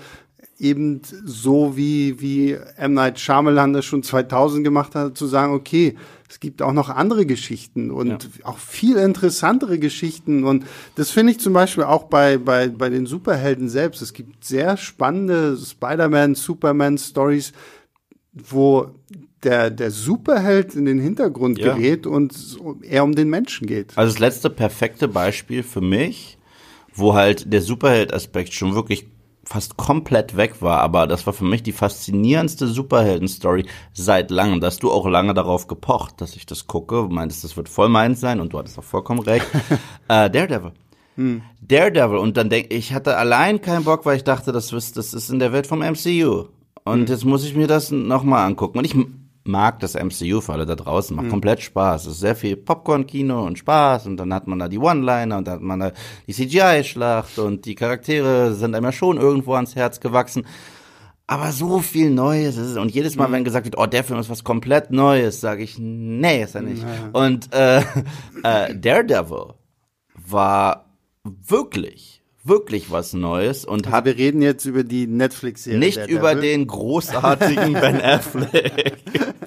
eben so wie, wie M. Night Shyamalan das schon 2000 gemacht hat, zu sagen, okay, es gibt auch noch andere Geschichten und ja. auch viel interessantere Geschichten. Und das finde ich zum Beispiel auch bei, bei, bei den Superhelden selbst. Es gibt sehr spannende Spider-Man, Superman-Stories, wo der, der Superheld in den Hintergrund ja. gerät und eher um den Menschen geht. Also das letzte perfekte Beispiel für mich, wo halt der Superheld-Aspekt schon wirklich fast komplett weg war, aber das war für mich die faszinierendste Superhelden-Story seit langem. Dass du auch lange darauf gepocht, dass ich das gucke, du meintest, das wird voll meins sein und du hattest auch vollkommen recht. äh, Daredevil. Hm. Daredevil und dann denke ich hatte allein keinen Bock, weil ich dachte, das ist, das ist in der Welt vom MCU. Und hm. jetzt muss ich mir das nochmal angucken. Und ich mag das MCU für alle da draußen, macht mhm. komplett Spaß. Es ist sehr viel Popcorn-Kino und Spaß und dann hat man da die One-Liner und dann hat man da die CGI-Schlacht und die Charaktere sind einem ja schon irgendwo ans Herz gewachsen. Aber so viel Neues ist es. Und jedes Mal, mhm. wenn gesagt wird, oh, der Film ist was komplett Neues, sage ich, nee, ist er nicht. Naja. Und äh, äh, Daredevil war wirklich wirklich was Neues und also hat. Wir reden jetzt über die Netflix-Serie. Nicht über den großartigen Ben Affleck.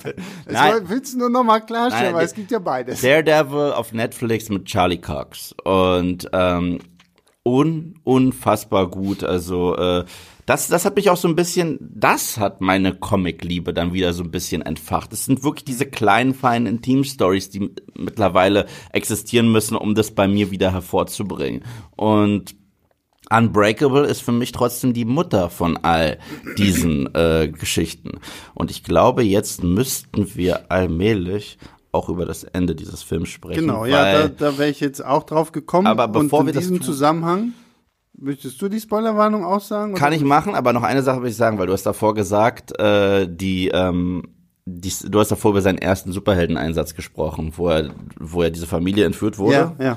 Nein. Das willst du nur noch mal klarstellen, Nein, weil es gibt ja beides. Daredevil auf Netflix mit Charlie Cox und ähm, un unfassbar gut. Also äh, das, das hat mich auch so ein bisschen, das hat meine Comic-Liebe dann wieder so ein bisschen entfacht. Es sind wirklich diese kleinen, feinen Intim-Stories, die mittlerweile existieren müssen, um das bei mir wieder hervorzubringen. Und Unbreakable ist für mich trotzdem die Mutter von all diesen äh, Geschichten. Und ich glaube, jetzt müssten wir allmählich auch über das Ende dieses Films sprechen. Genau, ja, da, da wäre ich jetzt auch drauf gekommen. Aber bevor Und in wir diesem Zusammenhang Möchtest du die Spoilerwarnung aussagen? Kann ich machen, aber noch eine Sache will ich sagen, weil du hast davor gesagt, äh, die, ähm, die, du hast davor über seinen ersten Superheldeneinsatz gesprochen, wo er, wo er diese Familie entführt wurde. Ja, ja.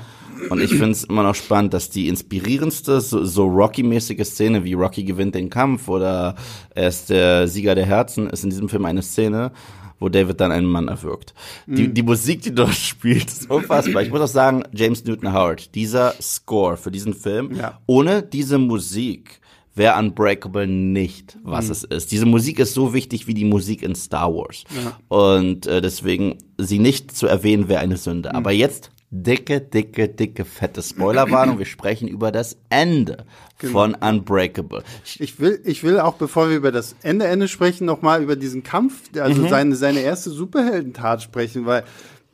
Und ich finde es immer noch spannend, dass die inspirierendste, so, so Rocky-mäßige Szene, wie Rocky gewinnt den Kampf oder er ist der Sieger der Herzen, ist in diesem Film eine Szene, wo David dann einen Mann erwürgt. Mhm. Die, die Musik, die dort spielt, ist unfassbar. Ich muss auch sagen, James Newton Howard, dieser Score für diesen Film, ja. ohne diese Musik wäre Unbreakable nicht, was mhm. es ist. Diese Musik ist so wichtig wie die Musik in Star Wars. Ja. Und äh, deswegen sie nicht zu erwähnen wäre eine Sünde. Mhm. Aber jetzt dicke, dicke, dicke, fette Spoilerwarnung. Wir sprechen über das Ende genau. von Unbreakable. Ich will, ich will auch, bevor wir über das Ende, Ende sprechen, nochmal über diesen Kampf, also mhm. seine, seine erste Superheldentat sprechen, weil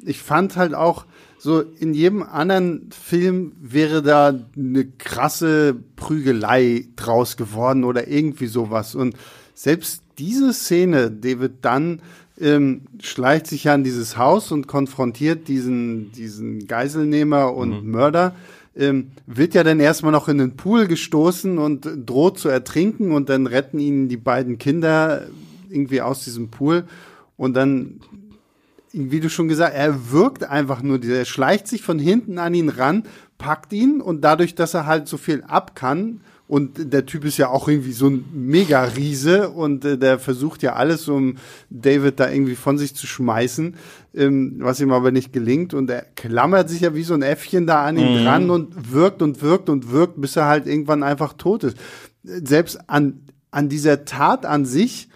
ich fand halt auch, so in jedem anderen Film wäre da eine krasse Prügelei draus geworden oder irgendwie sowas. Und selbst diese Szene, David dann ähm, schleicht sich ja an dieses Haus und konfrontiert diesen, diesen Geiselnehmer und mhm. Mörder. Ähm, wird ja dann erstmal noch in den Pool gestoßen und droht zu ertrinken und dann retten ihn die beiden Kinder irgendwie aus diesem Pool und dann, wie du schon gesagt, er wirkt einfach nur, er schleicht sich von hinten an ihn ran, packt ihn und dadurch, dass er halt so viel ab kann, und der Typ ist ja auch irgendwie so ein Mega-Riese und äh, der versucht ja alles, um David da irgendwie von sich zu schmeißen, ähm, was ihm aber nicht gelingt. Und er klammert sich ja wie so ein Äffchen da an ihn mhm. dran und wirkt und wirkt und wirkt, bis er halt irgendwann einfach tot ist. Selbst an, an dieser Tat an sich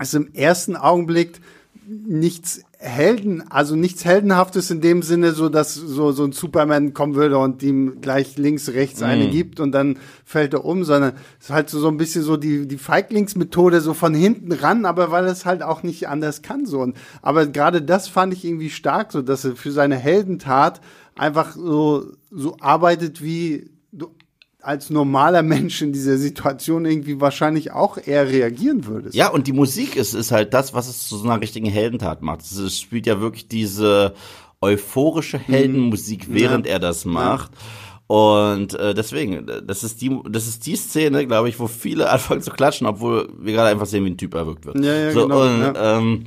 ist im ersten Augenblick nichts Helden, also nichts Heldenhaftes in dem Sinne, so dass so, so ein Superman kommen würde und ihm gleich links, rechts eine mm. gibt und dann fällt er um, sondern es ist halt so, so ein bisschen so die, die Feiglingsmethode so von hinten ran, aber weil es halt auch nicht anders kann, so. Und, aber gerade das fand ich irgendwie stark, so dass er für seine Heldentat einfach so, so arbeitet wie, als normaler Mensch in dieser Situation irgendwie wahrscheinlich auch eher reagieren würdest. Ja, und die Musik ist, ist halt das, was es zu so einer richtigen Heldentat macht. Es spielt ja wirklich diese euphorische mhm. Heldenmusik, während ja. er das macht. Ja. Und äh, deswegen, das ist die, das ist die Szene, glaube ich, wo viele anfangen zu klatschen, obwohl wir gerade einfach sehen, wie ein Typ erwürgt wird. Ja, ja, so, genau, und, ja. Ähm,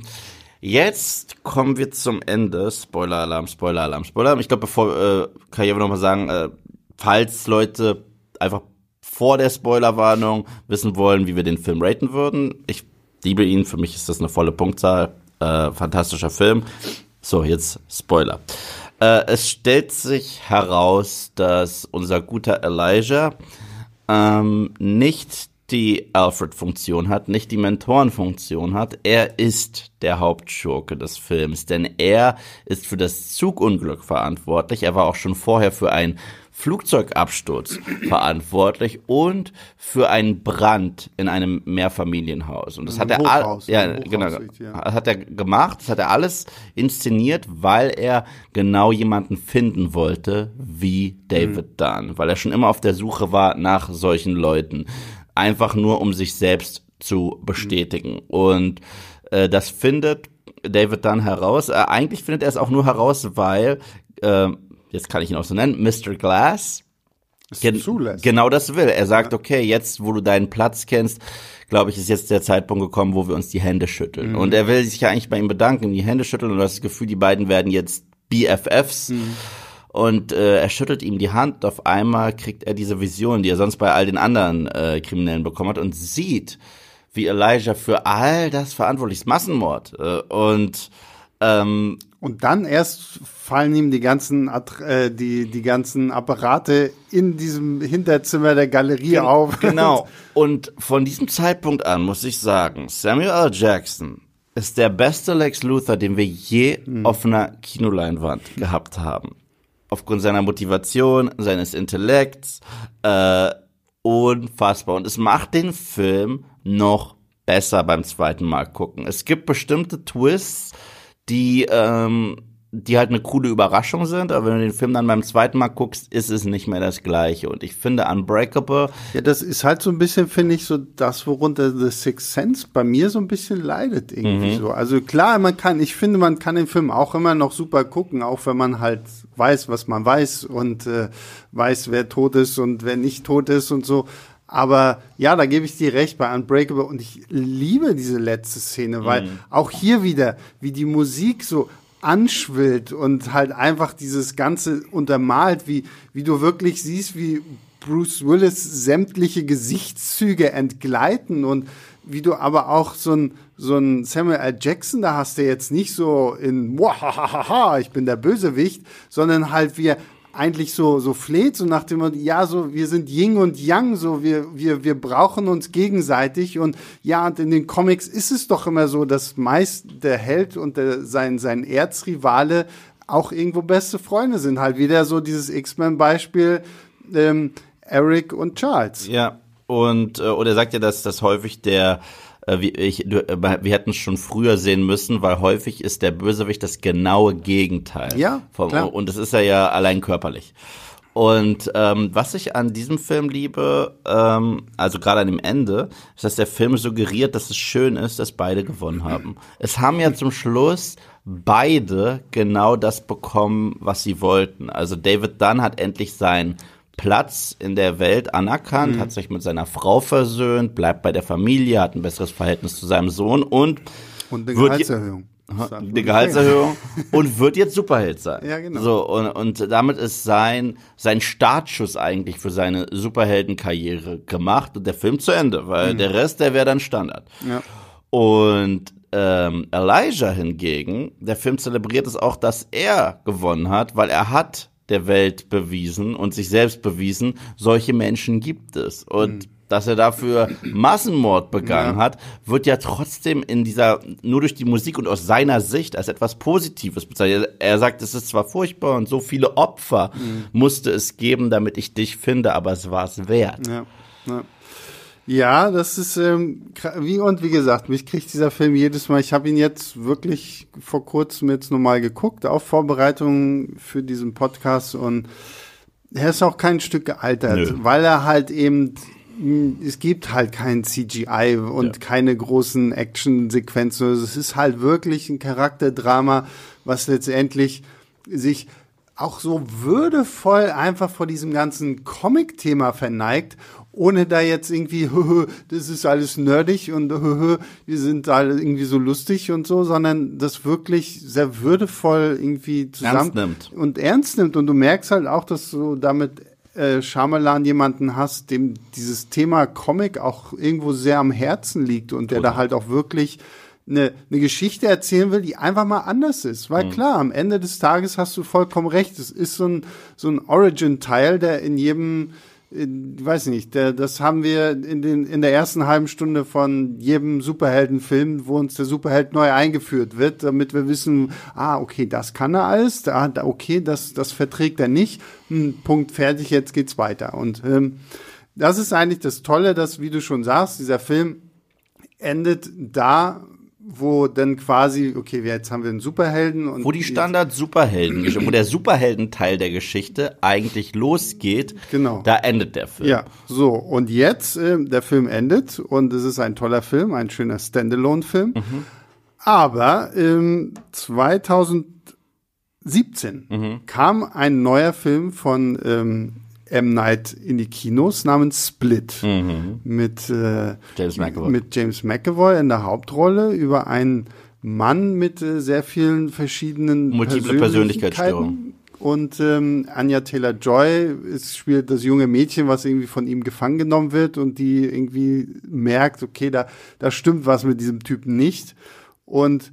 Jetzt kommen wir zum Ende. Spoiler-Alarm, Spoiler-Alarm, Spoiler-Alarm. Ich glaube, bevor äh, kann ich aber noch mal sagen, äh, falls Leute einfach vor der Spoilerwarnung wissen wollen, wie wir den Film raten würden. Ich liebe ihn, für mich ist das eine volle Punktzahl. Äh, fantastischer Film. So, jetzt Spoiler. Äh, es stellt sich heraus, dass unser guter Elijah ähm, nicht die Alfred-Funktion hat, nicht die Mentorenfunktion hat. Er ist der Hauptschurke des Films, denn er ist für das Zugunglück verantwortlich. Er war auch schon vorher für ein Flugzeugabsturz verantwortlich und für einen Brand in einem Mehrfamilienhaus. Und das hat er Hochhaus, ja, genau, ja. das hat er gemacht, das hat er alles inszeniert, weil er genau jemanden finden wollte wie David Mhm. Dunn, weil er schon immer auf der Suche war nach solchen Leuten, einfach nur um sich selbst zu bestätigen. Und äh, das findet David Dunn heraus. Äh, eigentlich findet er es auch nur heraus, weil äh, jetzt kann ich ihn auch so nennen, Mr. Glass gen zulässt. genau das will. Er sagt, okay, jetzt, wo du deinen Platz kennst, glaube ich, ist jetzt der Zeitpunkt gekommen, wo wir uns die Hände schütteln. Mhm. Und er will sich ja eigentlich bei ihm bedanken, die Hände schütteln und du hast das Gefühl, die beiden werden jetzt BFFs. Mhm. Und äh, er schüttelt ihm die Hand. Auf einmal kriegt er diese Vision, die er sonst bei all den anderen äh, Kriminellen bekommen hat, und sieht, wie Elijah für all das verantwortlich ist. Massenmord. Äh, und ähm, Und dann erst fallen ihm die ganzen, äh, die, die ganzen Apparate in diesem Hinterzimmer der Galerie auf. Genau. Und von diesem Zeitpunkt an muss ich sagen, Samuel L. Jackson ist der beste Lex Luthor, den wir je auf einer Kinoleinwand gehabt haben. Aufgrund seiner Motivation, seines Intellekts, äh, unfassbar. Und es macht den Film noch besser beim zweiten Mal gucken. Es gibt bestimmte Twists, die, ähm, die halt eine coole Überraschung sind, aber wenn du den Film dann beim zweiten Mal guckst, ist es nicht mehr das gleiche. Und ich finde Unbreakable Ja, das ist halt so ein bisschen, finde ich, so das, worunter The Sixth Sense bei mir so ein bisschen leidet irgendwie so. Also klar, man kann, ich finde, man kann den Film auch immer noch super gucken, auch wenn man halt weiß, was man weiß und äh, weiß, wer tot ist und wer nicht tot ist und so. Aber ja, da gebe ich dir recht bei Unbreakable und ich liebe diese letzte Szene, weil auch hier wieder, wie die Musik so anschwillt und halt einfach dieses Ganze untermalt, wie, wie du wirklich siehst, wie Bruce Willis sämtliche Gesichtszüge entgleiten und wie du aber auch so ein, so ein Samuel L. Jackson, da hast du jetzt nicht so in, Muahahaha, ich bin der Bösewicht, sondern halt wie er eigentlich so, so fleht, so nach dem Motto, ja, so, wir sind Yin und Yang, so, wir, wir, wir brauchen uns gegenseitig und ja, und in den Comics ist es doch immer so, dass meist der Held und der, sein, sein Erzrivale auch irgendwo beste Freunde sind. Halt wieder so dieses X-Men-Beispiel, ähm, Eric und Charles. Ja, und äh, oder er sagt ja, dass das häufig der äh, wie ich, du, äh, wir hätten es schon früher sehen müssen, weil häufig ist der Bösewicht das genaue Gegenteil. Ja, vom, klar. Und das ist er ja allein körperlich. Und ähm, was ich an diesem Film liebe, ähm, also gerade an dem Ende, ist, dass der Film suggeriert, dass es schön ist, dass beide gewonnen haben. Es haben ja zum Schluss beide genau das bekommen, was sie wollten. Also David Dunn hat endlich seinen Platz in der Welt anerkannt, hat sich mit seiner Frau versöhnt, bleibt bei der Familie, hat ein besseres Verhältnis zu seinem Sohn und Und eine Gehaltserhöhung. Die Gehaltserhöhung und wird jetzt Superheld sein. Ja, genau. So, und, und damit ist sein, sein Startschuss eigentlich für seine Superheldenkarriere gemacht und der Film zu Ende, weil der Rest, der wäre dann Standard. Mhm. Ja. Und ähm, Elijah hingegen, der Film zelebriert es auch, dass er gewonnen hat, weil er hat der Welt bewiesen und sich selbst bewiesen, solche Menschen gibt es. Und dass er dafür Massenmord begangen Ja. hat, wird ja trotzdem in dieser, nur durch die Musik und aus seiner Sicht als etwas Positives bezeichnet. Er sagt, es ist zwar furchtbar und so viele Opfer musste es geben, damit ich dich finde, aber es war es wert. Ja, ja. Ja das ist ähm, wie und wie gesagt, mich kriegt dieser Film jedes Mal. Ich habe ihn jetzt wirklich vor kurzem jetzt nochmal geguckt, auf Vorbereitung für diesen Podcast und er ist auch kein Stück gealtert, Nö. weil er halt eben mh, es gibt halt kein CGI und Ja. keine großen Action-Sequenzen. Es ist halt wirklich ein Charakterdrama, was letztendlich sich auch so würdevoll einfach vor diesem ganzen Comic-Thema verneigt, ohne da jetzt irgendwie, das ist alles nerdig und wir sind da irgendwie so lustig und so, sondern das wirklich sehr würdevoll irgendwie zusammen Ernst nimmt. und ernst nimmt. Und du merkst halt auch, dass du damit äh, Shyamalan jemanden hast, dem dieses Thema Comic auch irgendwo sehr am Herzen liegt und der da halt auch wirklich eine, eine Geschichte erzählen will, die einfach mal anders ist. Weil klar, am Ende des Tages hast du vollkommen recht. Es ist so ein, so ein Origin-Teil, der in jedem, ich weiß nicht, das haben wir in, den, in der ersten halben Stunde von jedem Superheldenfilm, wo uns der Superheld neu eingeführt wird, damit wir wissen, ah, okay, das kann er alles, da, okay, das, das verträgt er nicht. Hm, Punkt, fertig, jetzt geht's weiter. Und ähm, das ist eigentlich das Tolle, dass, wie du schon sagst, dieser Film endet da, wo dann quasi, okay, jetzt haben wir einen Superhelden und Wo die Standard-Superhelden, wo der Superheldenteil der Geschichte eigentlich losgeht, Genau. da endet der Film. Ja, so und jetzt äh, der Film endet und es ist ein toller Film, ein schöner Standalone-Film. Aber ähm, 2017 kam ein neuer Film von ähm, M. Night in die Kinos namens Split mit äh, James McAvoy. mit James McAvoy in der Hauptrolle über einen Mann mit äh, sehr vielen verschiedenen Multiple Persönlichkeitsstörungen. Und ähm, Anja Taylor Joy ist, spielt das junge Mädchen, was irgendwie von ihm gefangen genommen wird und die irgendwie merkt, okay, da, da stimmt was mit diesem Typen nicht. Und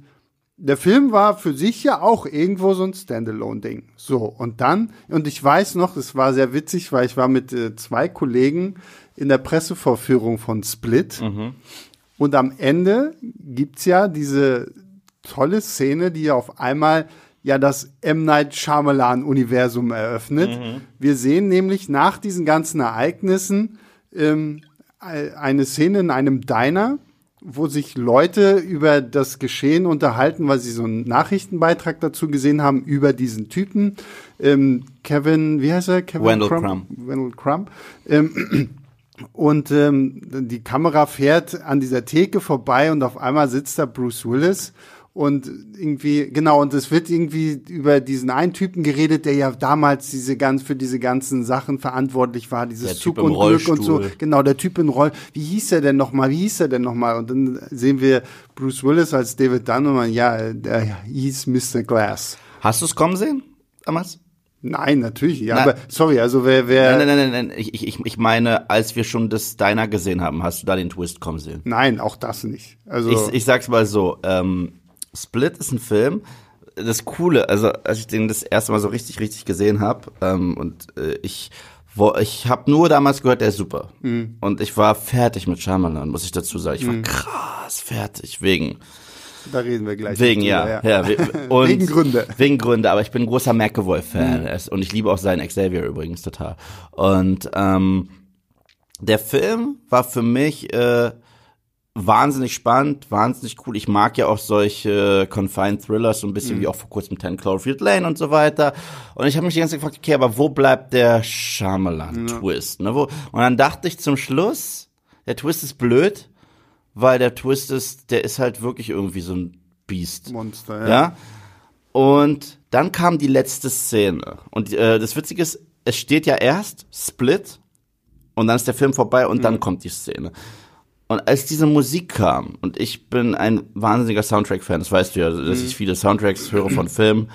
der Film war für sich ja auch irgendwo so ein Standalone-Ding. So, und dann, und ich weiß noch, es war sehr witzig, weil ich war mit äh, zwei Kollegen in der Pressevorführung von Split. Und am Ende gibt's ja diese tolle Szene, die auf einmal ja das M. Night Shyamalan-Universum eröffnet. Wir sehen nämlich nach diesen ganzen Ereignissen ähm, eine Szene in einem Diner, wo sich Leute über das Geschehen unterhalten, weil sie so einen Nachrichtenbeitrag dazu gesehen haben über diesen Typen. Ähm, Kevin, wie heißt er? Kevin Wendell Crumb. Wendell Crumb. Ähm, und ähm, die Kamera fährt an dieser Theke vorbei und auf einmal sitzt da Bruce Willis und irgendwie, genau, und es wird irgendwie über diesen einen Typen geredet, der ja damals diese ganz, für diese ganzen Sachen verantwortlich war, dieses Zugunglück und so. Genau, der Typ in Roll. Wie hieß er denn nochmal? Wie hieß er denn nochmal? Und dann sehen wir Bruce Willis als David Dunn und man, ja, der hieß Mr. Glass. Hast du es kommen sehen damals? Nein, natürlich, ja, Na- aber sorry, also wer, wer, Nein, nein, nein, nein, nein. Ich, ich, ich meine, als wir schon das Diner gesehen haben, hast du da den Twist kommen sehen. nein, auch das nicht. Also, Ich, ich sag's mal so, ähm, Split ist ein Film. Das Coole, also als ich den das erste Mal so richtig, richtig gesehen habe, ähm, und äh, ich wo, ich habe nur damals gehört, der ist super. Mhm. Und ich war fertig mit Shyamalan, muss ich dazu sagen. Ich war krass fertig, wegen, da reden wir gleich. wegen, drüber, ja, ja. we- und Wegen Gründe. Wegen Gründe, aber ich bin ein großer McAvoy-Fan. Ist- Und ich liebe auch seinen Xavier übrigens total. Und ähm, der Film war für mich äh, wahnsinnig spannend, wahnsinnig cool. Ich mag ja auch solche Confined Thrillers, so ein bisschen wie auch vor kurzem 10 Cloverfield Lane und so weiter. Und ich habe mich die ganze Zeit gefragt, okay, aber wo bleibt der Shyamalan-Twist? Ne? Wo, und dann dachte ich zum Schluss, der Twist ist blöd, weil der Twist ist, der ist halt wirklich irgendwie so ein Biest. Monster, ja. Ja. Und dann kam die letzte Szene. Und äh, das Witzige ist, es steht ja erst Split und dann ist der Film vorbei und dann kommt die Szene. Und als diese Musik kam, und ich bin ein wahnsinniger Soundtrack-Fan, das weißt du ja, dass ich viele Soundtracks höre von Filmen,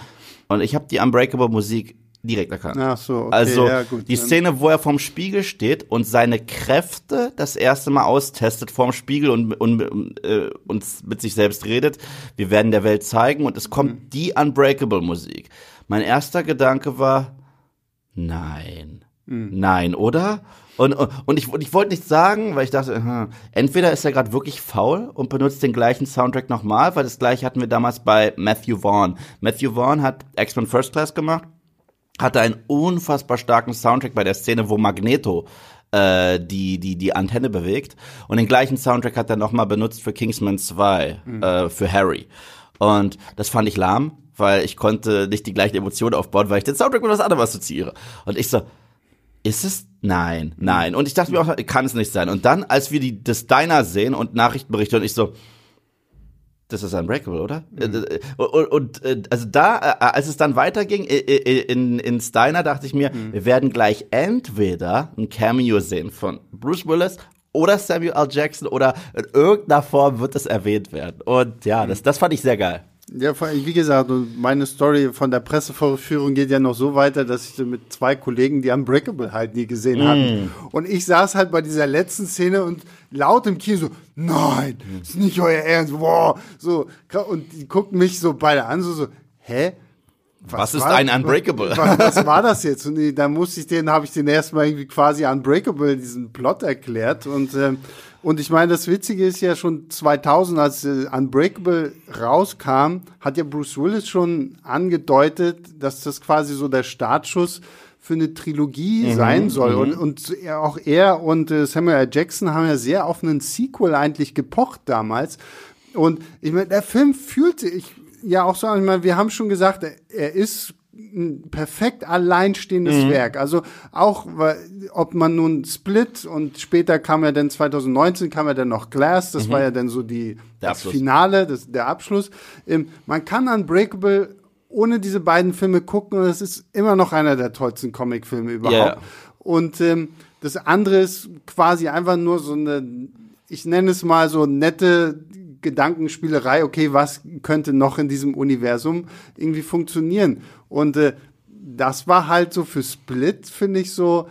und ich habe die Unbreakable-Musik direkt erkannt. Ach so, okay, also ja, gut. die Szene, wo er vorm Spiegel steht und seine Kräfte das erste Mal austestet vorm Spiegel und, und, äh, und mit sich selbst redet. Wir werden der Welt zeigen und es kommt Mhm. die Unbreakable-Musik. Mein erster Gedanke war, nein, Mhm. nein, oder? Und, und, ich, und ich wollte nichts sagen, weil ich dachte, aha, entweder ist er gerade wirklich faul und benutzt den gleichen Soundtrack nochmal, weil das gleiche hatten wir damals bei Matthew Vaughn. Matthew Vaughn hat X-Men First Class gemacht hatte einen unfassbar starken Soundtrack bei der Szene, wo Magneto äh, die, die, die Antenne bewegt. Und den gleichen Soundtrack hat er nochmal benutzt für Kingsman 2, äh, für Harry. Und das fand ich lahm, weil ich konnte nicht die gleichen Emotionen aufbauen, weil ich den Soundtrack mit was anderem assoziiere. Und ich so, ist es? Nein, nein. Und ich dachte mir auch, kann es nicht sein. Und dann, als wir die, das Diner sehen und Nachrichtenberichte und ich so, das ist Unbreakable, oder? Mhm. Und, und, und, also da, als es dann weiterging in, in Steiner, dachte ich mir, mhm. wir werden gleich entweder ein Cameo sehen von Bruce Willis oder Samuel L. Jackson oder in irgendeiner Form wird es erwähnt werden. Und ja, das, das fand ich sehr geil. Ja, wie gesagt, meine Story von der Pressevorführung geht ja noch so weiter, dass ich mit zwei Kollegen die Unbreakable halt nie gesehen mm. hatten. Und ich saß halt bei dieser letzten Szene und laut im Kino so, nein, ist nicht euer Ernst, wow, so, und die guckten mich so beide an, so, so, hä? Was, was ist ein Unbreakable? Was, was, war das jetzt? Und da musste ich den, habe ich den erstmal irgendwie quasi Unbreakable, diesen Plot erklärt. Und, ähm, und ich meine, das Witzige ist ja schon 2000, als äh, Unbreakable rauskam, hat ja Bruce Willis schon angedeutet, dass das quasi so der Startschuss für eine Trilogie mhm, sein soll. Mhm. Und, und auch er und äh, Samuel L. Jackson haben ja sehr auf einen Sequel eigentlich gepocht damals. Und ich meine, der Film fühlte, ich ja auch so, ich meine, wir haben schon gesagt, er ist ein perfekt alleinstehendes mhm. Werk. Also auch, ob man nun Split und später kam ja dann 2019 kam ja dann noch Glass, das mhm. war ja dann so die das Finale, das, der Abschluss. Ähm, man kann Unbreakable ohne diese beiden Filme gucken und es ist immer noch einer der tollsten Comicfilme überhaupt. Yeah. Und ähm, das andere ist quasi einfach nur so eine, ich nenne es mal so nette Gedankenspielerei, okay, was könnte noch in diesem Universum irgendwie funktionieren? Und äh, das war halt so für Split, finde ich so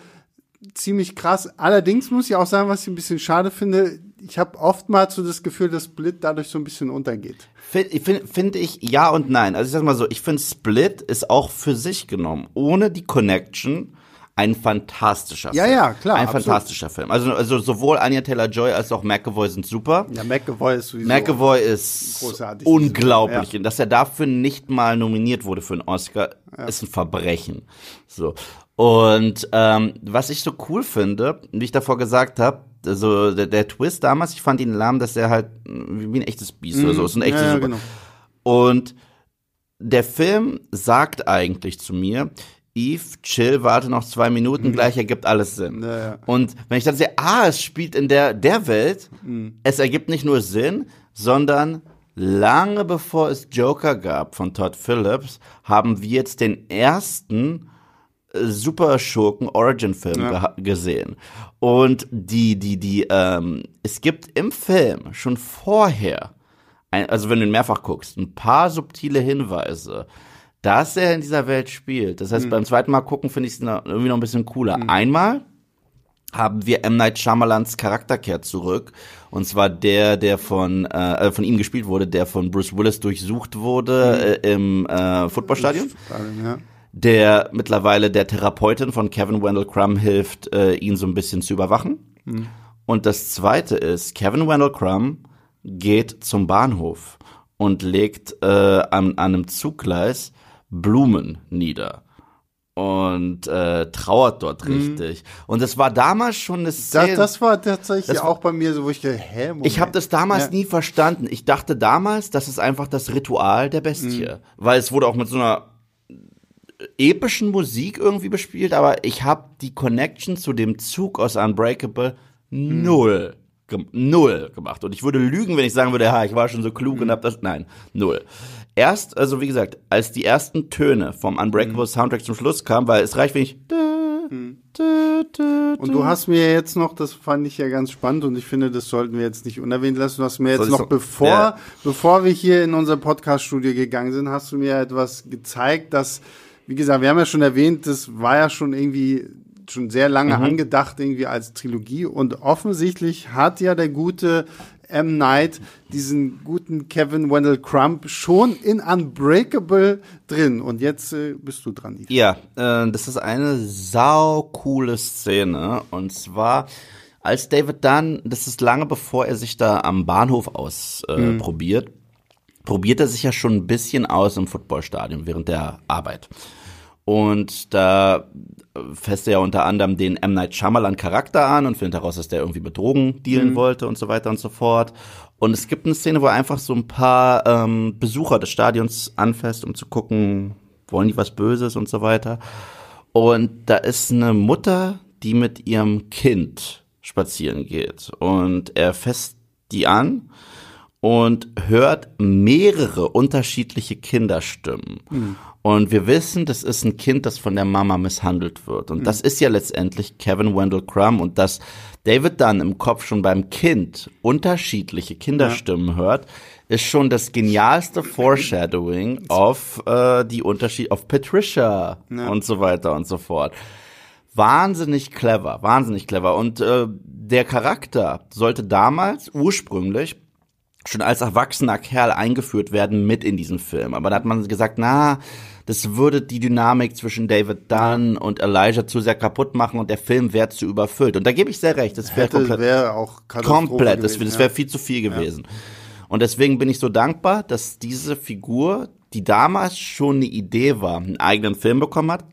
ziemlich krass. Allerdings muss ich auch sagen, was ich ein bisschen schade finde, ich habe oftmals so das Gefühl, dass Split dadurch so ein bisschen untergeht. Finde find, find ich ja und nein. Also ich sag mal so, ich finde Split ist auch für sich genommen, ohne die Connection ein fantastischer Film. Ja, ja, klar. Ein absolut. fantastischer Film. Also, also sowohl Anya Taylor-Joy als auch McAvoy sind super. Ja, McAvoy ist sowieso McAvoy ist großartig unglaublich. Ja. Dass er dafür nicht mal nominiert wurde für einen Oscar, ja. ist ein Verbrechen. So. Und ähm, was ich so cool finde, wie ich davor gesagt habe, also der, der, Twist damals, ich fand ihn lahm, dass er halt wie ein echtes Biest oder so ist. Ein echtes ja, genau. Und der Film sagt eigentlich zu mir, Eve, chill, warte noch zwei Minuten, mhm. gleich ergibt alles Sinn. Ja, ja. Und wenn ich dann sehe, ah, es spielt in der, der Welt, mhm. es ergibt nicht nur Sinn, sondern lange bevor es Joker gab von Todd Phillips, haben wir jetzt den ersten äh, Super-Schurken-Origin-Film ja. ge gesehen. Und die, die, die, ähm, es gibt im Film schon vorher, ein, also wenn du ihn mehrfach guckst, ein paar subtile Hinweise, dass er in dieser Welt spielt. Das heißt, mhm. beim zweiten Mal gucken finde ich es irgendwie noch ein bisschen cooler. Mhm. Einmal haben wir M. Night Shyamalans Charakterkehr zurück. Und zwar der, der von, äh, von ihm gespielt wurde, der von Bruce Willis durchsucht wurde mhm. äh, im äh, Footballstadion. Ja. Der mittlerweile der Therapeutin von Kevin Wendell Crumb hilft, äh, ihn so ein bisschen zu überwachen. Mhm. Und das zweite ist, Kevin Wendell Crumb geht zum Bahnhof und legt äh, an, an einem Zuggleis Blumen nieder und äh, trauert dort mhm. richtig. Und das war damals schon eine Szene. Das, das war tatsächlich das auch bei mir so, wo ich dachte, hä, Moment. Ich habe das damals ja. nie verstanden. Ich dachte damals, das ist einfach das Ritual der Bestie, mhm. weil es wurde auch mit so einer epischen Musik irgendwie bespielt, aber ich habe die Connection zu dem Zug aus Unbreakable mhm. null null gemacht. Und ich würde lügen, wenn ich sagen würde, ja, ich war schon so klug mhm. und hab das. Nein, null. Erst, also wie gesagt, als die ersten Töne vom Unbreakable mhm. Soundtrack zum Schluss kamen, weil es reicht, wenn ich. Mhm. Und du hast mir jetzt noch, das fand ich ja ganz spannend und ich finde, das sollten wir jetzt nicht unerwähnt lassen. Du hast mir jetzt noch, so, bevor, ja. bevor wir hier in unser Podcast-Studio gegangen sind, hast du mir etwas gezeigt, dass, wie gesagt, wir haben ja schon erwähnt, das war ja schon irgendwie schon sehr lange mhm. angedacht, irgendwie als Trilogie. Und offensichtlich hat ja der gute M. Night diesen guten Kevin Wendell Crump schon in Unbreakable drin. Und jetzt äh, bist du dran. Yves. Ja, äh, das ist eine saukoole Szene. Und zwar als David Dunn, das ist lange bevor er sich da am Bahnhof ausprobiert, äh, mhm. probiert er sich ja schon ein bisschen aus im Footballstadion während der Arbeit. Und da fässt er ja unter anderem den M. Night Shyamalan Charakter an und findet heraus, dass der irgendwie mit Drogen dealen mhm. wollte und so weiter und so fort. Und es gibt eine Szene, wo er einfach so ein paar ähm, Besucher des Stadions anfasst, um zu gucken, wollen die was Böses und so weiter. Und da ist eine Mutter, die mit ihrem Kind spazieren geht. Und er fässt die an und hört mehrere unterschiedliche Kinderstimmen. Mhm. Und wir wissen, das ist ein Kind, das von der Mama misshandelt wird. Und mhm. das ist ja letztendlich Kevin Wendell Crumb. Und dass David dann im Kopf schon beim Kind unterschiedliche Kinderstimmen ja. hört, ist schon das genialste Foreshadowing auf äh, die Unterschied, auf Patricia ja. und so weiter und so fort. Wahnsinnig clever, wahnsinnig clever. Und äh, der Charakter sollte damals ursprünglich schon als erwachsener Kerl eingeführt werden mit in diesen Film. Aber da hat man gesagt, na, das würde die Dynamik zwischen David Dunn und Elijah zu sehr kaputt machen und der Film wäre zu überfüllt. Und da gebe ich sehr recht. Das wäre komplett, wär auch komplett, gewesen, das, das wäre viel zu viel gewesen. Ja. Und deswegen bin ich so dankbar, dass diese Figur, die damals schon eine Idee war, einen eigenen Film bekommen hat.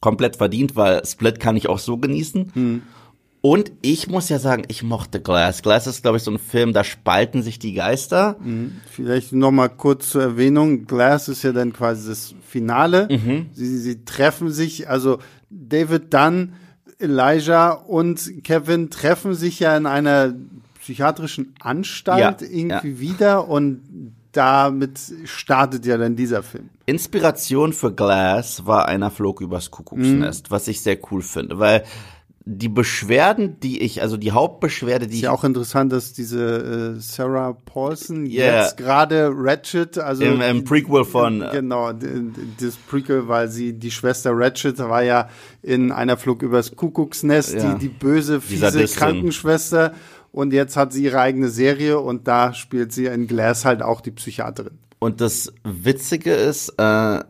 Komplett verdient, weil Split kann ich auch so genießen. Hm. Und ich muss ja sagen, ich mochte Glass. Glass ist, glaube ich, so ein Film, da spalten sich die Geister. Mhm. Vielleicht noch mal kurz zur Erwähnung. Glass ist ja dann quasi das Finale. Mhm. Sie, sie treffen sich, also David Dunn, Elijah und Kevin treffen sich ja in einer psychiatrischen Anstalt ja, irgendwie ja. wieder und damit startet ja dann dieser Film. Inspiration für Glass war einer Flog übers Kuckucksnest, mhm. was ich sehr cool finde, weil die Beschwerden, die ich, also die Hauptbeschwerde, die ist ja auch interessant, dass diese äh, Sarah Paulson yeah. jetzt gerade Ratchet, also im, im Prequel von äh, genau das Prequel, weil sie die Schwester Ratchet war ja in einer Flug übers Kuckucksnest, ja. die die böse fiese Krankenschwester und jetzt hat sie ihre eigene Serie und da spielt sie in Glass halt auch die Psychiaterin. Und das Witzige ist, äh,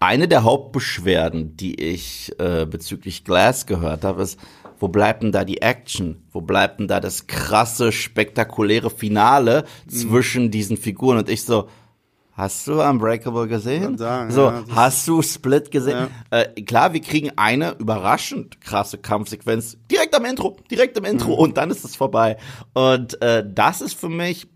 eine der Hauptbeschwerden, die ich äh, bezüglich Glass gehört habe, ist, wo bleibt denn da die Action? Wo bleibt denn da das krasse, spektakuläre Finale mhm. zwischen diesen Figuren? Und ich so, hast du Unbreakable gesehen? Sagen, so, ja, hast du Split gesehen? Ja. Äh, klar, wir kriegen eine überraschend krasse Kampfsequenz direkt am Intro, direkt am Intro mhm. und dann ist es vorbei. Und äh, das ist für mich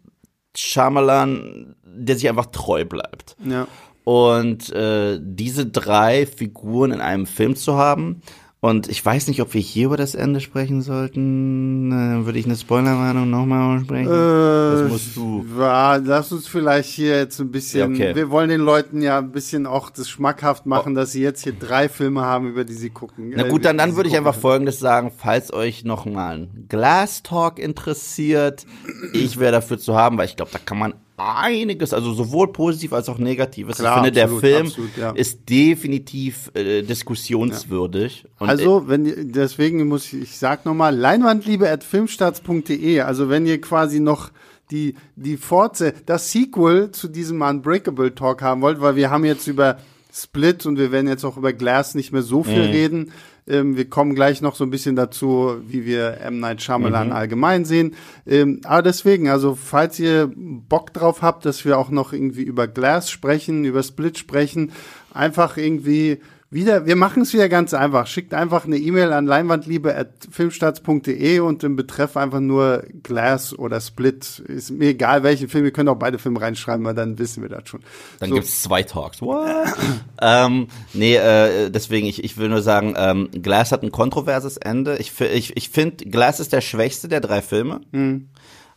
Shyamalan, der sich einfach treu bleibt. Ja. Und äh, diese drei Figuren in einem Film zu haben, und ich weiß nicht, ob wir hier über das Ende sprechen sollten. Dann würde ich eine Spoilerwarnung nochmal sprechen. Äh, das musst du. Ja, lass uns vielleicht hier jetzt ein bisschen. Ja, okay. Wir wollen den Leuten ja ein bisschen auch das schmackhaft machen, oh. dass sie jetzt hier drei Filme haben, über die sie gucken. Na gut, dann, dann würde ich einfach Folgendes sagen, falls euch nochmal ein Glass Talk interessiert, ich wäre dafür zu haben, weil ich glaube, da kann man einiges, also sowohl positiv als auch negatives. Klar, ich finde, absolut, der Film absolut, ja. ist definitiv äh, diskussionswürdig. Ja. also, wenn deswegen muss ich, ich sag nochmal, leinwandliebe at filmstarts.de, also wenn ihr quasi noch die, die Forze, das Sequel zu diesem Unbreakable Talk haben wollt, weil wir haben jetzt über Split und wir werden jetzt auch über Glass nicht mehr so viel mhm. reden. Ähm, wir kommen gleich noch so ein bisschen dazu, wie wir M. Night Shyamalan mhm. allgemein sehen. Ähm, aber deswegen, also falls ihr Bock drauf habt, dass wir auch noch irgendwie über Glass sprechen, über Split sprechen, einfach irgendwie wieder, wir machen es wieder ganz einfach. Schickt einfach eine E-Mail an leinwandliebe.filmstarts.de und im Betreff einfach nur Glass oder Split. Ist mir egal, welchen Film. Wir können auch beide Filme reinschreiben, weil dann wissen wir das schon. Dann so. gibt's zwei Talks. What? ähm, nee, äh, deswegen, ich, ich will nur sagen, ähm, Glass hat ein kontroverses Ende. Ich, ich, ich finde, Glass ist der schwächste der drei Filme. Mhm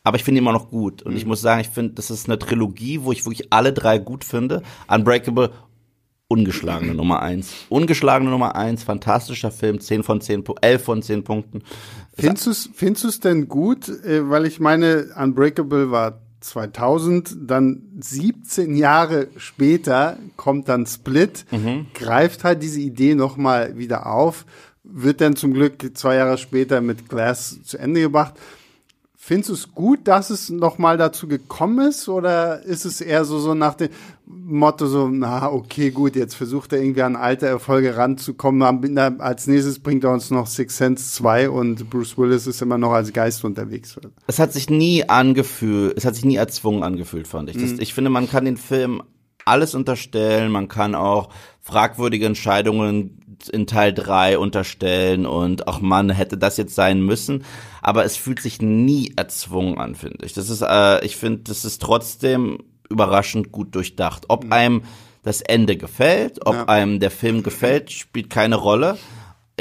aber ich finde ihn immer noch gut. Und mhm. ich muss sagen, ich finde, das ist eine Trilogie, wo ich wirklich alle drei gut finde. Unbreakable ungeschlagene Nummer eins. Ungeschlagene Nummer eins, fantastischer Film, 10 von 10, 11 von 10 Punkten. Findest du es findest du's denn gut? Äh, weil ich meine, Unbreakable war 2000, dann 17 Jahre später kommt dann Split, mhm. greift halt diese Idee nochmal wieder auf, wird dann zum Glück zwei Jahre später mit Glass zu Ende gebracht. Findest du es gut, dass es nochmal dazu gekommen ist? Oder ist es eher so, so nach dem Motto so, na, okay, gut, jetzt versucht er irgendwie an alte Erfolge ranzukommen. Als nächstes bringt er uns noch Six Sense 2 und Bruce Willis ist immer noch als Geist unterwegs. Es hat sich nie angefühlt, es hat sich nie erzwungen angefühlt, fand ich. Das, mhm. Ich finde, man kann den Film alles unterstellen, man kann auch fragwürdige Entscheidungen in Teil 3 unterstellen und auch man hätte das jetzt sein müssen, aber es fühlt sich nie erzwungen an, finde ich. Das ist, äh, ich finde, das ist trotzdem überraschend gut durchdacht. Ob mhm. einem das Ende gefällt, ob ja. einem der Film gefällt, spielt keine Rolle.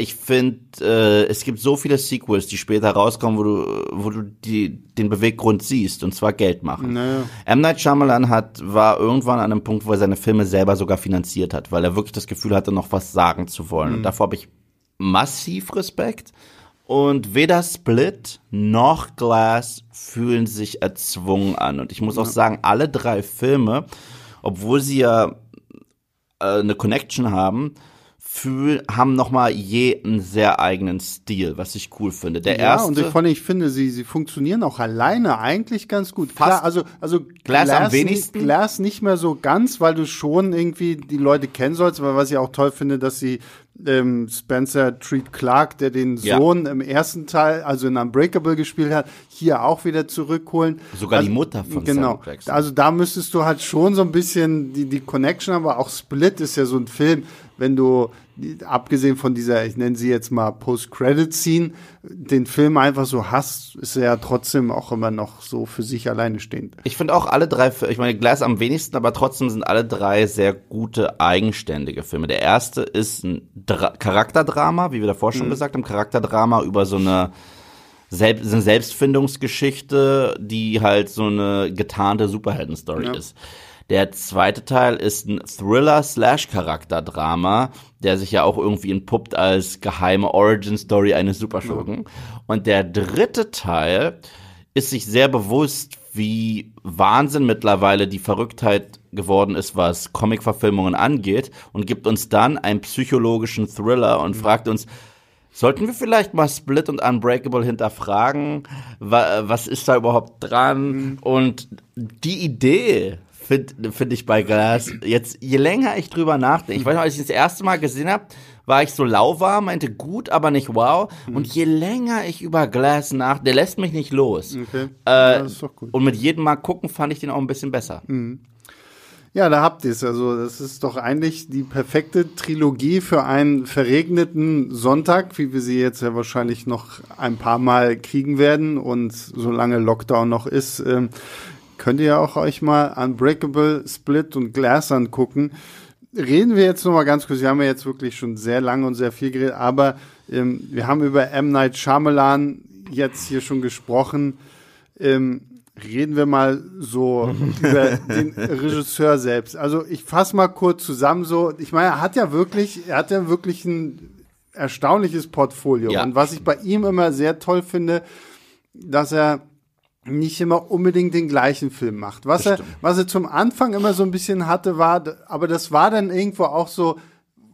Ich finde, äh, es gibt so viele Sequels, die später rauskommen, wo du, wo du die, den Beweggrund siehst, und zwar Geld machen. Naja. M. Night Shyamalan hat, war irgendwann an einem Punkt, wo er seine Filme selber sogar finanziert hat, weil er wirklich das Gefühl hatte, noch was sagen zu wollen. Und davor habe ich massiv Respekt. Und weder Split noch Glass fühlen sich erzwungen an. Und ich muss auch sagen, alle drei Filme, obwohl sie ja äh, eine Connection haben, fühl, haben nochmal je einen sehr eigenen Stil, was ich cool finde. Der Ja, erste, und ich, ich finde, sie, sie funktionieren auch alleine eigentlich ganz gut. Klar, also, also Glass am nicht- wenigsten. Glass nicht mehr so ganz, weil du schon irgendwie die Leute kennen sollst, aber was ich auch toll finde, dass sie ähm, Spencer Treat Clark, der den Ja. Sohn im ersten Teil, also in Unbreakable gespielt hat, hier auch wieder zurückholen. Sogar die also, Mutter von Genau. Samuel Jackson. Also da müsstest du halt schon so ein bisschen die, die Connection haben, aber auch Split ist ja so ein Film, wenn du, die- abgesehen von dieser, ich nenne sie jetzt mal Post-Credit-Scene, den Film einfach so hast, ist er ja trotzdem auch immer noch so für sich alleine stehend. Ich finde auch alle drei, ich meine Glass am wenigsten, aber trotzdem sind alle drei sehr gute, eigenständige Filme. Der erste ist ein Dra Charakterdrama, wie wir davor schon gesagt haben, Charakterdrama über so eine, Selb so eine Selbstfindungsgeschichte, die halt so eine getarnte Superhelden-Story Ja. ist. Der zweite Teil ist ein Thriller-Slash-Charakterdrama, der sich ja auch irgendwie entpuppt als geheime Origin-Story eines Superschurken. Und der dritte Teil ist sich sehr bewusst, wie Wahnsinn mittlerweile die Verrücktheit geworden ist, was Comic-Verfilmungen angeht und gibt uns dann einen psychologischen Thriller und fragt uns, Sollten wir vielleicht mal Split und Unbreakable hinterfragen? Wa was ist da überhaupt dran? Und die Idee finde find ich bei Glass jetzt, je länger ich drüber nachdenke, ich weiß noch, als ich das erste Mal gesehen habe, war ich so lauwarm, meinte gut, aber nicht wow. Und je länger ich über Glass nach, der lässt mich nicht los. Okay. Äh, ja, das ist doch gut. Und mit jedem Mal gucken fand ich den auch ein bisschen besser. Ja, da habt ihr es. Also, das ist doch eigentlich die perfekte Trilogie für einen verregneten Sonntag, wie wir sie jetzt ja wahrscheinlich noch ein paar Mal kriegen werden. Und solange Lockdown noch ist, ähm, könnt ihr ja auch euch mal Unbreakable, Split und Glass angucken. Reden wir jetzt noch mal ganz kurz. Wir haben ja jetzt wirklich schon sehr lange und sehr viel geredet, aber ähm, wir haben über M. Night Shyamalan jetzt hier schon gesprochen. Ähm, reden wir mal so über den Regisseur selbst. Also ich fasse mal kurz zusammen so, ich meine, er hat ja wirklich, er hat ja wirklich ein erstaunliches Portfolio. Ja. Und was ich bei ihm immer sehr toll finde, dass er nicht immer unbedingt den gleichen Film macht. Was er, was er zum Anfang immer so ein bisschen hatte, war, aber das war dann irgendwo auch so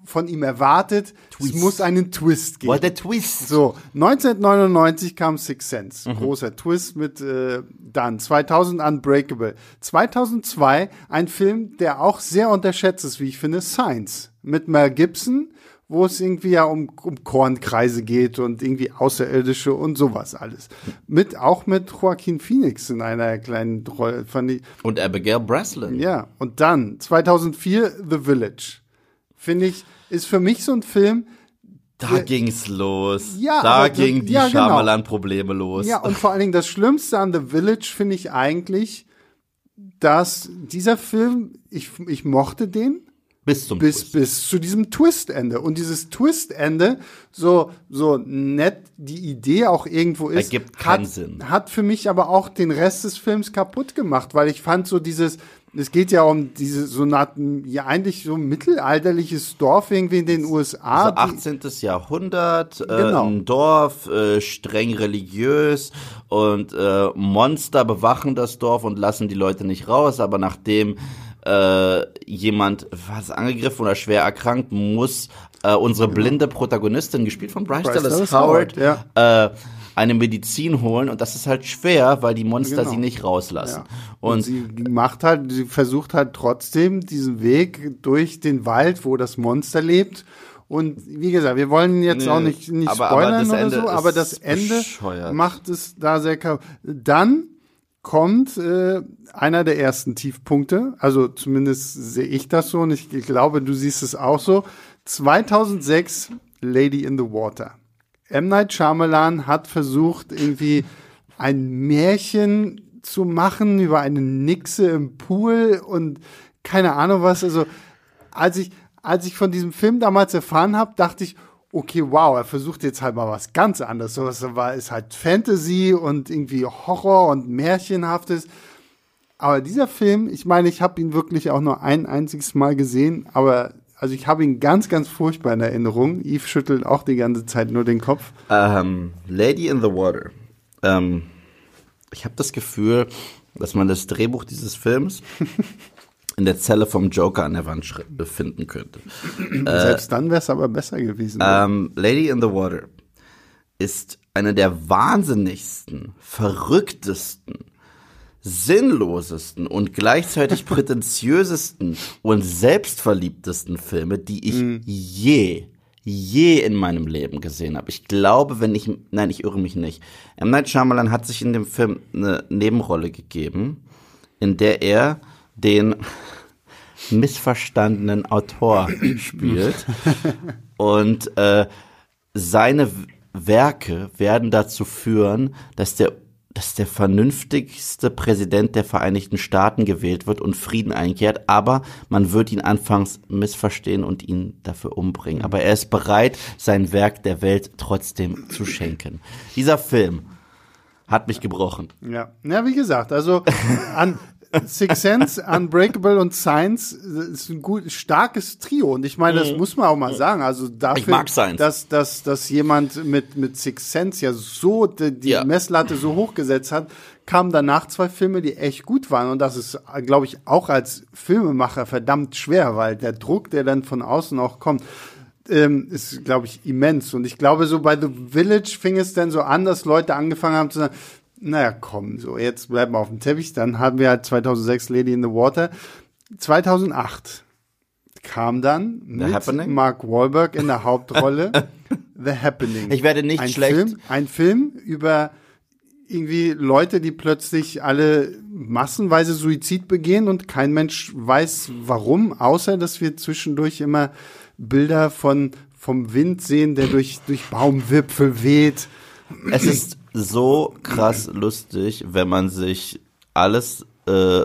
von ihm erwartet, Twist. es muss einen Twist geben. Boah, der Twist. So, 1999 kam Six Sense, großer Twist mit äh, dann 2000 Unbreakable, 2002 ein Film, der auch sehr unterschätzt ist, wie ich finde, Science mit Mel Gibson, wo es irgendwie ja um, um Kornkreise geht und irgendwie Außerirdische und sowas alles. Mit auch mit Joaquin Phoenix in einer kleinen Rolle, fand ich. Und Abigail Breslin. Ja, und dann 2004 The Village. Finde ich, ist für mich so ein Film, Da ging's los. Ja, da gingen die ja, genau. Shyamalan-Probleme los. Ja, und vor allen Dingen das Schlimmste an The Village finde ich eigentlich, dass dieser Film, ich, ich mochte den bis zum bis, Twist. bis zu diesem Twistende. Und dieses Twistende, so, so nett die Idee auch irgendwo ist, Ergibt keinen hat, Sinn. hat für mich aber auch den Rest des Films kaputt gemacht, weil ich fand so dieses, es geht ja um diese so eine ja eigentlich so mittelalterliches Dorf irgendwie in den USA. Also die- 18. Jahrhundert, äh, Genau. ein Dorf, äh, streng religiös und äh, Monster bewachen das Dorf und lassen die Leute nicht raus, aber nachdem äh, jemand was angegriffen oder schwer erkrankt, muss äh, unsere blinde Protagonistin, gespielt von Bryce, Bryce Dallas Dallas Howard, Howard, äh, eine Medizin holen und das ist halt schwer, weil die Monster Genau. sie nicht rauslassen. Ja. Und, Und, sie macht halt, sie versucht halt trotzdem diesen Weg durch den Wald, wo das Monster lebt. Und wie gesagt, wir wollen jetzt Nee, auch nicht, nicht aber- aber spoilern das oder Ende so, aber das Ende bescheuert. macht es da sehr kaputt. Dann kommt äh, einer der ersten Tiefpunkte, also zumindest sehe ich das so und ich glaube, du siehst es auch so. 2006 Lady in the Water. M. Night Shyamalan hat versucht, irgendwie ein Märchen zu machen über eine Nixe im Pool und keine Ahnung was. Also, als ich, als ich von diesem Film damals erfahren habe, dachte ich, okay, wow, er versucht jetzt halt mal was ganz anderes. So was war ist halt Fantasy und irgendwie Horror und Märchenhaftes. Aber dieser Film, ich meine, ich habe ihn wirklich auch nur ein einziges Mal gesehen, aber also ich habe ihn ganz, ganz furchtbar in Erinnerung. Yves schüttelt auch die ganze Zeit nur den Kopf. Ähm, Lady in the Water. Ähm, ich habe das Gefühl, dass man das Drehbuch dieses Films in der Zelle vom Joker an der Wand finden könnte. Selbst dann wäre es aber besser gewesen. Ähm, Lady in the Water ist eine der wahnsinnigsten, verrücktesten, sinnlosesten und gleichzeitig prätentiösesten und selbstverliebtesten Filme, die ich mm. je, je in meinem Leben gesehen habe. Ich glaube, wenn ich, nein, ich irre mich nicht. M. Night Shyamalan hat sich in dem Film eine Nebenrolle gegeben, in der er den missverstandenen Autor spielt. Und äh, seine Werke werden dazu führen, dass der dass der vernünftigste Präsident der Vereinigten Staaten gewählt wird und Frieden einkehrt, aber man wird ihn anfangs missverstehen und ihn dafür umbringen. Aber er ist bereit, sein Werk der Welt trotzdem zu schenken. Dieser Film hat mich gebrochen. Ja, ja wie gesagt, also an, Six Sense, Unbreakable und Science ist ein gut, starkes Trio. Und ich meine, das mhm. muss man auch mal sagen. Also dafür, dass, dass, dass jemand mit, mit Six Sense ja so die, die ja. Messlatte so hochgesetzt hat, kamen danach zwei Filme, die echt gut waren. Und das ist, glaube ich, auch als Filmemacher verdammt schwer, weil der Druck, der dann von außen auch kommt, ähm, ist, glaube ich, immens. Und ich glaube, so bei The Village fing es dann so an, dass Leute angefangen haben zu sagen, naja, komm, so, jetzt bleiben wir auf dem Teppich. Dann haben wir halt 2006 Lady in the Water. 2008 kam dann mit? Mark Wahlberg in der Hauptrolle The Happening. Ich werde nicht ein schlecht. Film, ein Film über irgendwie Leute, die plötzlich alle massenweise Suizid begehen und kein Mensch weiß warum, außer dass wir zwischendurch immer Bilder von vom Wind sehen, der durch durch Baumwipfel weht. Es ist so krass lustig, wenn man sich alles äh,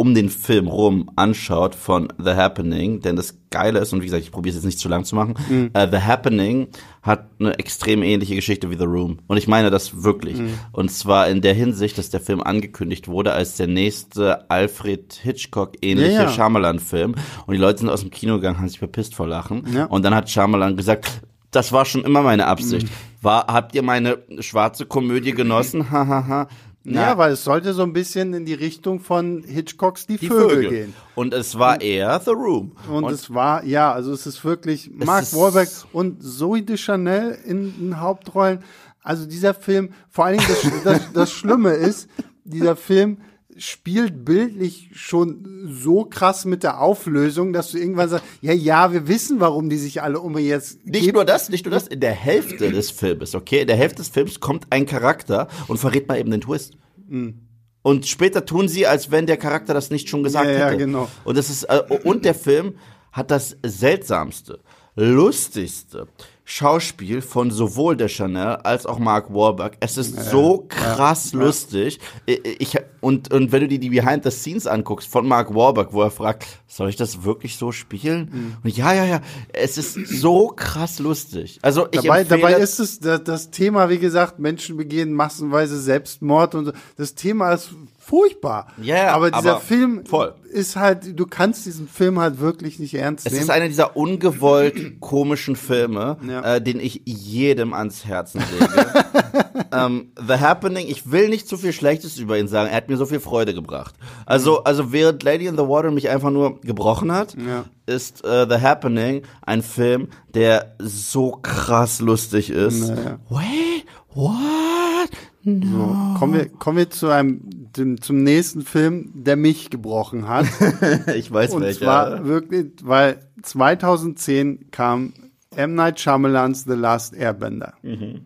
um den Film rum anschaut von The Happening, denn das Geile ist, und wie gesagt, ich probiere es jetzt nicht zu lang zu machen, mhm. uh, The Happening hat eine extrem ähnliche Geschichte wie The Room. Und ich meine das wirklich. Mhm. Und zwar in der Hinsicht, dass der Film angekündigt wurde als der nächste Alfred Hitchcock-ähnliche ja, ja. Shyamalan-Film. Und die Leute sind aus dem Kino gegangen, haben sich verpisst vor Lachen. Ja. Und dann hat Shyamalan gesagt, das war schon immer meine Absicht. Mhm. War, habt ihr meine schwarze Komödie genossen? Hahaha. Ja, weil es sollte so ein bisschen in die Richtung von Hitchcocks Die, die Vögel, Vögel, gehen. Und es war eher The Room. Und, und es war, ja, also es ist wirklich Mark Wahlberg und Zoe de Chanel in den Hauptrollen. Also dieser Film, vor allen Dingen das, das, das Schlimme ist, dieser Film spielt bildlich schon so krass mit der Auflösung, dass du irgendwann sagst, ja, ja, wir wissen, warum die sich alle um jetzt. Nicht nur das, nicht nur das, in der Hälfte des Films, okay? In der Hälfte des Films kommt ein Charakter und verrät mal eben den Twist. Mhm. Und später tun sie, als wenn der Charakter das nicht schon gesagt ja, hätte. Ja, genau. Und das ist, äh, und der Film hat das seltsamste, lustigste, Schauspiel von sowohl der Chanel als auch Mark Wahlberg. Es ist ja, so krass ja, lustig. Ich, und, und wenn du dir die Behind the Scenes anguckst von Mark Wahlberg, wo er fragt, soll ich das wirklich so spielen? Mhm. Und ja, ja, ja, es ist so krass lustig. Also ich dabei, dabei ist es das, das Thema, wie gesagt, Menschen begehen massenweise Selbstmord und so. Das Thema ist furchtbar. Ja, yeah, aber dieser aber Film voll. ist halt, du kannst diesen Film halt wirklich nicht ernst es nehmen. Es ist einer dieser ungewollt komischen Filme, ja. äh, den ich jedem ans Herzen lege. ähm, The Happening, ich will nicht zu viel Schlechtes über ihn sagen. Er hat mir so viel Freude gebracht. Also, also während Lady in the Water mich einfach nur gebrochen hat, ja. ist äh, The Happening ein Film, der so krass lustig ist. Naja. Wait, what? No. So, kommen wir, kommen wir zu einem, dem, zum nächsten Film, der mich gebrochen hat. ich weiß Und welcher. Und zwar wirklich, weil 2010 kam M. Night Shyamalans The Last Airbender. Mhm.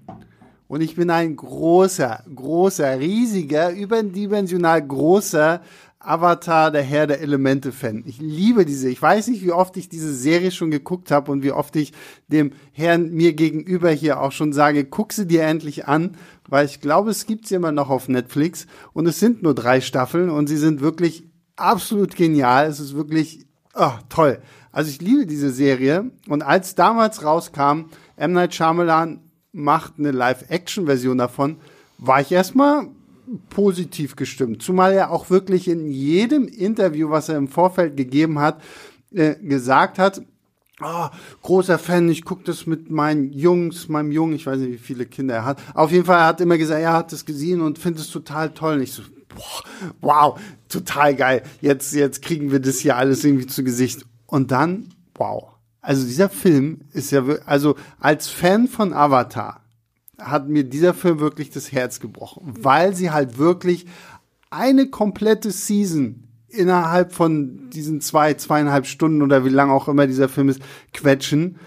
Und ich bin ein großer, großer, riesiger, überdimensional großer Avatar, der Herr der Elemente-Fan. Ich liebe diese. Ich weiß nicht, wie oft ich diese Serie schon geguckt habe und wie oft ich dem Herrn mir gegenüber hier auch schon sage, guck sie dir endlich an, weil ich glaube, es gibt sie immer noch auf Netflix und es sind nur drei Staffeln und sie sind wirklich absolut genial. Es ist wirklich oh, toll. Also ich liebe diese Serie. Und als damals rauskam, M. Night Shyamalan macht eine Live-Action-Version davon, war ich erstmal positiv gestimmt. Zumal er auch wirklich in jedem Interview, was er im Vorfeld gegeben hat, äh, gesagt hat, oh, großer Fan, ich gucke das mit meinen Jungs, meinem Jungen, ich weiß nicht, wie viele Kinder er hat. Auf jeden Fall, er hat immer gesagt, er hat das gesehen und findet es total toll. Und ich so, boah, wow, total geil. Jetzt, jetzt kriegen wir das hier alles irgendwie zu Gesicht. Und dann, wow. Also dieser Film ist ja, also als Fan von Avatar hat mir dieser Film wirklich das Herz gebrochen, weil sie halt wirklich eine komplette Season innerhalb von diesen zwei, zweieinhalb Stunden oder wie lang auch immer dieser Film ist, quetschen.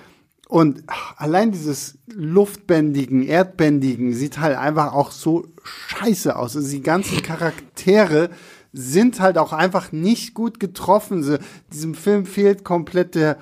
Und allein dieses Luftbändigen, Erdbändigen sieht halt einfach auch so scheiße aus. Also die ganzen Charaktere sind halt auch einfach nicht gut getroffen. So, diesem Film fehlt komplett der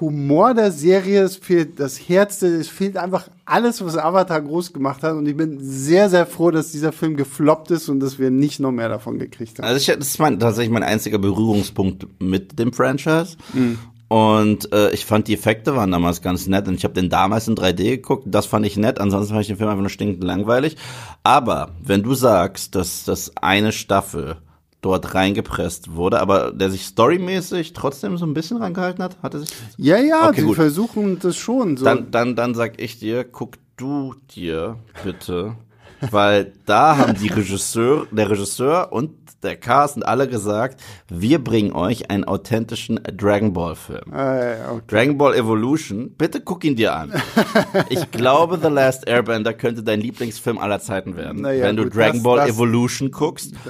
Humor der Serie, es fehlt das Herz, es fehlt einfach alles, was Avatar groß gemacht hat. Und ich bin sehr, sehr froh, dass dieser Film gefloppt ist und dass wir nicht noch mehr davon gekriegt haben. Also ich, das ist mein, tatsächlich mein einziger Berührungspunkt mit dem Franchise. Mhm. Und äh, ich fand die Effekte waren damals ganz nett und ich habe den damals in 3D geguckt. Das fand ich nett. Ansonsten fand ich den Film einfach nur stinkend langweilig. Aber wenn du sagst, dass das eine Staffel dort reingepresst wurde, aber der sich storymäßig trotzdem so ein bisschen rangehalten hat, hatte sich. Ja, ja, okay, die gut. versuchen das schon. So. Dann, dann, dann sag ich dir, guck du dir bitte, weil da haben die Regisseur, der Regisseur und der Cast und alle gesagt, wir bringen euch einen authentischen Dragon Ball Film. Ah, okay. Dragon Ball Evolution, bitte guck ihn dir an. ich glaube, The Last Airbender könnte dein Lieblingsfilm aller Zeiten werden, naja, wenn du gut, Dragon das, Ball das, Evolution guckst.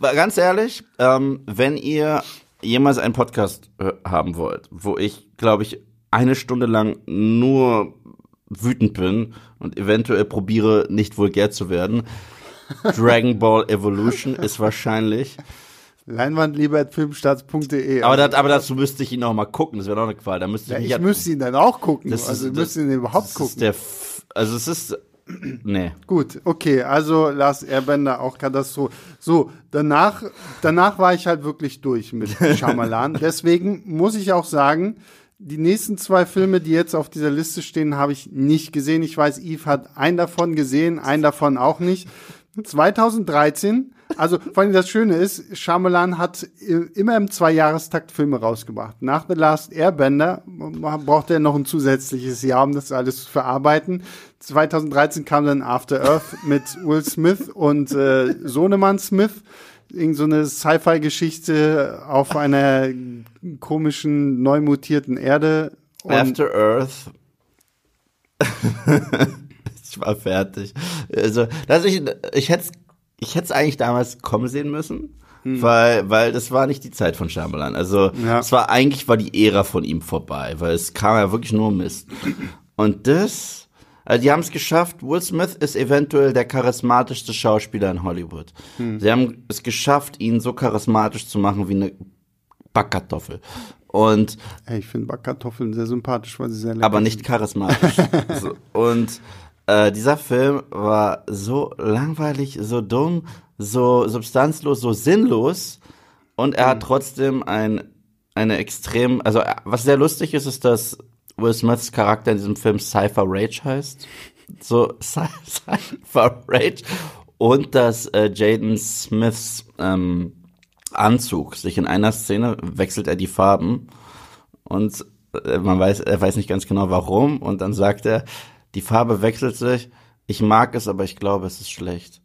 Ganz ehrlich, ähm, wenn ihr jemals einen Podcast äh, haben wollt, wo ich, glaube ich, eine Stunde lang nur wütend bin und eventuell probiere, nicht vulgär zu werden, Dragon Ball Evolution ist wahrscheinlich. Leinwandliebertfilmstarts.de. Aber, das, aber dazu müsste ich ihn noch mal gucken, das wäre doch eine Qual. Da müsste ja, ich, ich müsste ihn dann auch gucken. Das also, ist, müsste ihn überhaupt gucken. Der, also, es ist Nee. Gut, okay, also Lars Airbender auch Katastrophe. So, danach, danach war ich halt wirklich durch mit Shyamalan. Deswegen muss ich auch sagen, die nächsten zwei Filme, die jetzt auf dieser Liste stehen, habe ich nicht gesehen. Ich weiß, Yves hat einen davon gesehen, einen davon auch nicht. 2013 also vor allem das Schöne ist, Shyamalan hat immer im Zweijahrestakt Filme rausgebracht. Nach The Last Airbender braucht er noch ein zusätzliches Jahr, um das alles zu verarbeiten. 2013 kam dann After Earth mit Will Smith und äh, Sohnemann Smith. Irgend so eine Sci-Fi-Geschichte auf einer komischen, neu mutierten Erde. Und After Earth. ich war fertig. Also, also ich, ich hätte ich hätte es eigentlich damals kommen sehen müssen. Hm. Weil, weil das war nicht die Zeit von Shyamalan. Also ja. es war eigentlich war die Ära von ihm vorbei, weil es kam ja wirklich nur Mist. Und das, also die haben es geschafft. Will Smith ist eventuell der charismatischste Schauspieler in Hollywood. Hm. Sie haben es geschafft, ihn so charismatisch zu machen wie eine Backkartoffel. Und hey, ich finde Backkartoffeln sehr sympathisch, weil sie sehr lecker Aber nicht charismatisch. so, und äh, dieser Film war so langweilig, so dumm, so substanzlos, so sinnlos und er mhm. hat trotzdem ein, eine extrem, also äh, was sehr lustig ist, ist, dass Will Smiths Charakter in diesem Film Cypher Rage heißt. So Cypher Rage und dass äh, Jaden Smiths ähm, Anzug sich in einer Szene wechselt er die Farben und äh, man weiß, er weiß nicht ganz genau warum und dann sagt er, die Farbe wechselt sich. Ich mag es, aber ich glaube, es ist schlecht.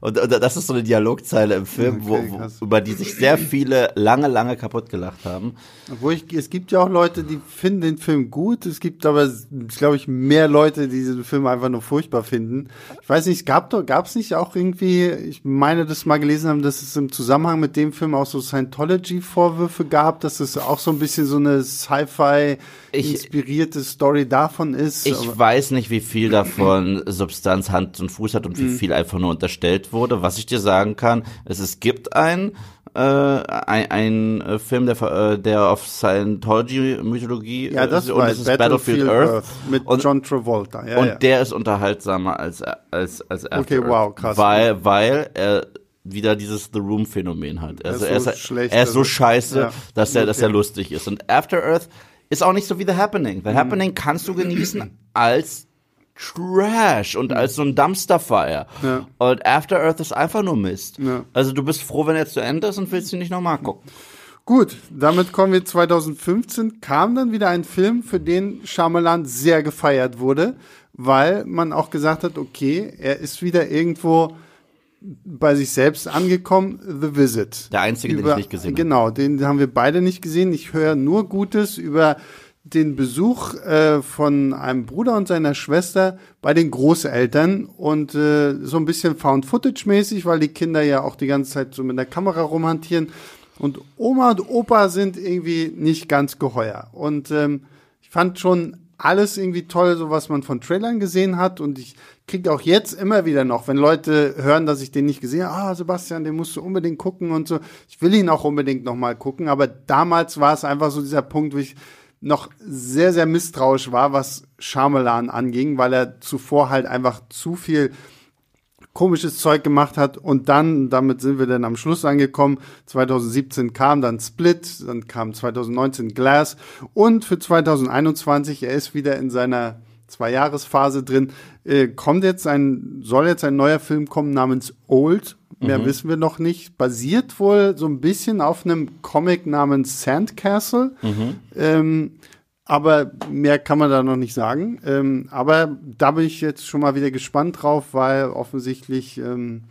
Und, und das ist so eine Dialogzeile im Film, okay, wo, wo, über die sich sehr viele lange, lange kaputt gelacht haben. Obwohl ich, es gibt ja auch Leute, die finden den Film gut. Es gibt aber, glaube ich, mehr Leute, die diesen Film einfach nur furchtbar finden. Ich weiß nicht, es gab doch, gab es nicht auch irgendwie, ich meine, das mal gelesen haben, dass es im Zusammenhang mit dem Film auch so Scientology-Vorwürfe gab, dass es auch so ein bisschen so eine Sci-Fi inspirierte Story davon ist. Ich weiß nicht, wie viel davon Substanz Hand und Fuß hat und wie mhm. viel einfach nur unterstellt wurde. Was ich dir sagen kann, ist, es gibt ein äh, ein, ein äh, Film, der, äh, der auf Scientology-Mythologie ja, das, ist, und das ist Battlefield, Battlefield Earth, Earth, mit und, John Travolta. Ja, und ja. der ist unterhaltsamer als als als After Okay, wow, krass. Weil weil er wieder dieses The Room Phänomen hat. Also Er er ist ist, so schlecht, er ist so also- scheiße, Ja. dass er, dass er lustig ist. Und After Earth ist auch nicht so wie The Happening. Mhm. The Happening kannst du genießen als Trash und als so ein Dumpster Fire. Ja. Und After Earth ist einfach nur Mist. Ja. Also du bist froh, wenn er zu Ende ist und willst ihn nicht nochmal gucken. Gut, damit kommen wir 2015, kam dann wieder ein Film, für den Shyamalan sehr gefeiert wurde, weil man auch gesagt hat, okay, er ist wieder irgendwo bei sich selbst angekommen, The Visit. Der einzige, den ich nicht gesehen habe. Genau, den haben wir beide nicht gesehen. Ich höre nur Gutes über den Besuch äh, von einem Bruder und seiner Schwester bei den Großeltern und äh, so ein bisschen Found-Footage-mäßig, weil die Kinder ja auch die ganze Zeit so mit der Kamera rumhantieren. Und Oma und Opa sind irgendwie nicht ganz geheuer. Und ähm, ich fand schon alles irgendwie toll, so was man von Trailern gesehen hat. Und ich kriege auch jetzt immer wieder noch, wenn Leute hören, dass ich den nicht gesehen habe, ah, Sebastian, den musst du unbedingt gucken und so. Ich will ihn auch unbedingt noch mal gucken. Aber damals war es einfach so dieser Punkt, wo ich noch sehr, sehr misstrauisch war, was Shyamalan anging, weil er zuvor halt einfach zu viel komisches Zeug gemacht hat. Und dann, damit sind wir dann am Schluss angekommen, 2017 kam dann Split, dann kam 2019 Glass. Und für 2021, er ist wieder in seiner Zwei-Jahres-Phase drin, äh, kommt jetzt ein, soll jetzt ein neuer Film kommen namens Old, mehr wissen wir noch nicht, basiert wohl so ein bisschen auf einem Comic namens Sandcastle, ähm, aber mehr kann man da noch nicht sagen. Ähm, aber da bin ich jetzt schon mal wieder gespannt drauf, weil offensichtlich, ähm,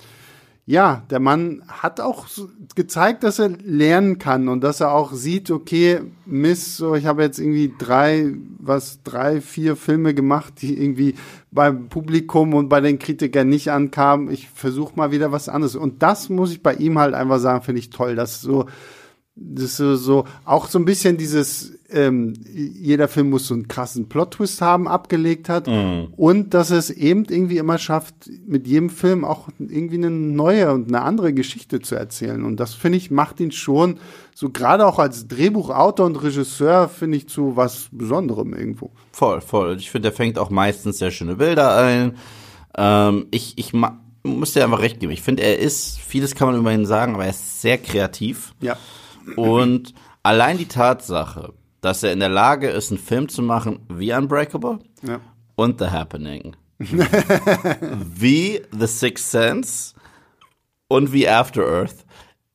ja, der Mann hat auch gezeigt, dass er lernen kann und dass er auch sieht, okay, Mist, so ich habe jetzt irgendwie drei, was, drei, vier Filme gemacht, die irgendwie beim Publikum und bei den Kritikern nicht ankamen. Ich versuche mal wieder was anderes. Und das muss ich bei ihm halt einfach sagen, finde ich toll, dass so das ist so auch so ein bisschen dieses, ähm, jeder Film muss so einen krassen Plot-Twist haben, abgelegt hat. Und dass es eben irgendwie immer schafft, mit jedem Film auch irgendwie eine neue und eine andere Geschichte zu erzählen. Und das finde ich, macht ihn schon, so gerade auch als Drehbuchautor und Regisseur, finde ich zu was Besonderem irgendwo. Voll, voll. Ich finde, der fängt auch meistens sehr schöne Bilder ein. Ähm, ich, ich muss dir einfach recht geben. Ich finde, er ist, vieles kann man über ihn sagen, aber er ist sehr kreativ. Ja. Und allein die Tatsache, dass er in der Lage ist, einen Film zu machen wie Unbreakable Ja. und The Happening, wie The Sixth Sense und wie After Earth,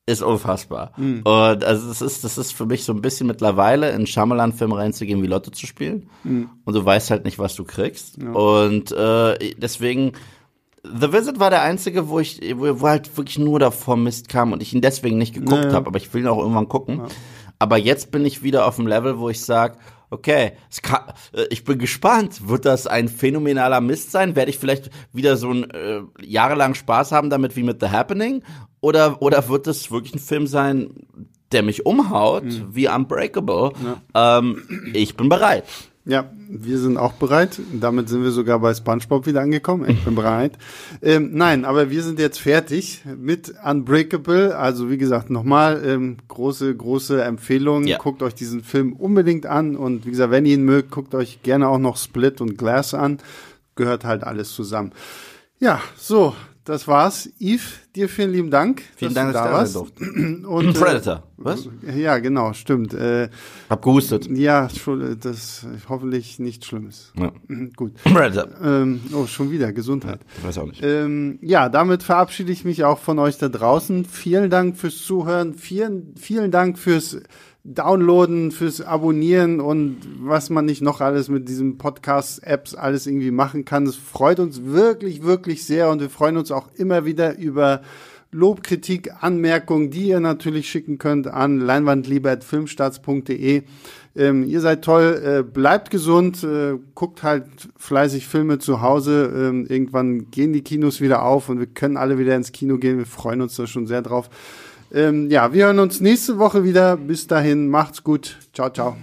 ist unfassbar. Und also das ist, das ist für mich so ein bisschen mittlerweile in Shyamalan-Film reinzugehen, wie Lotto zu spielen. Und du weißt halt nicht, was du kriegst. Und äh, deswegen The Visit war der einzige, wo ich, wo, halt wirklich nur davor Mist kam und ich ihn deswegen nicht geguckt Naja. habe, aber ich will ihn auch irgendwann gucken. Aber jetzt bin ich wieder auf dem Level, wo ich sage, okay, kann, äh, ich bin gespannt. Wird das ein phänomenaler Mist sein? Werde ich vielleicht wieder so ein äh, jahrelang Spaß haben damit wie mit The Happening? Oder, oder wird es wirklich ein Film sein, der mich umhaut, wie Unbreakable? Ähm, ich bin bereit. Ja, wir sind auch bereit. Damit sind wir sogar bei SpongeBob wieder angekommen. Ich bin bereit. Ähm, nein, aber wir sind jetzt fertig mit Unbreakable. Also wie gesagt, nochmal ähm, große, große Empfehlung. Ja. Guckt euch diesen Film unbedingt an. Und wie gesagt, wenn ihr ihn mögt, guckt euch gerne auch noch Split und Glass an. Gehört halt alles zusammen. Ja, so, das war's. Yves, dir vielen lieben Dank. Vielen dass Dank, du dass ich da warst. durfte. Und, Predator. Was? Äh, ja, genau, stimmt. Äh, Hab gehustet. ja, schon, das hoffentlich nicht Schlimmes. Ja. Gut. Predator. Ähm, oh, schon wieder Gesundheit. Ich weiß auch nicht. Ähm, ja, damit verabschiede ich mich auch von euch da draußen. Vielen Dank fürs Zuhören. Vielen, vielen Dank fürs Downloaden, fürs Abonnieren und was man nicht noch alles mit diesen Podcast-Apps alles irgendwie machen kann. Das freut uns wirklich, wirklich sehr und wir freuen uns auch immer wieder über Lob, Kritik, Anmerkungen, die ihr natürlich schicken könnt an leinwandliebe.filmstarts.de. Ähm, ihr seid toll, äh, bleibt gesund, äh, guckt halt fleißig Filme zu Hause. Ähm, irgendwann gehen die Kinos wieder auf und wir können alle wieder ins Kino gehen. Wir freuen uns da schon sehr drauf. Ähm, ja, wir hören uns nächste Woche wieder. Bis dahin, macht's gut. Ciao, ciao.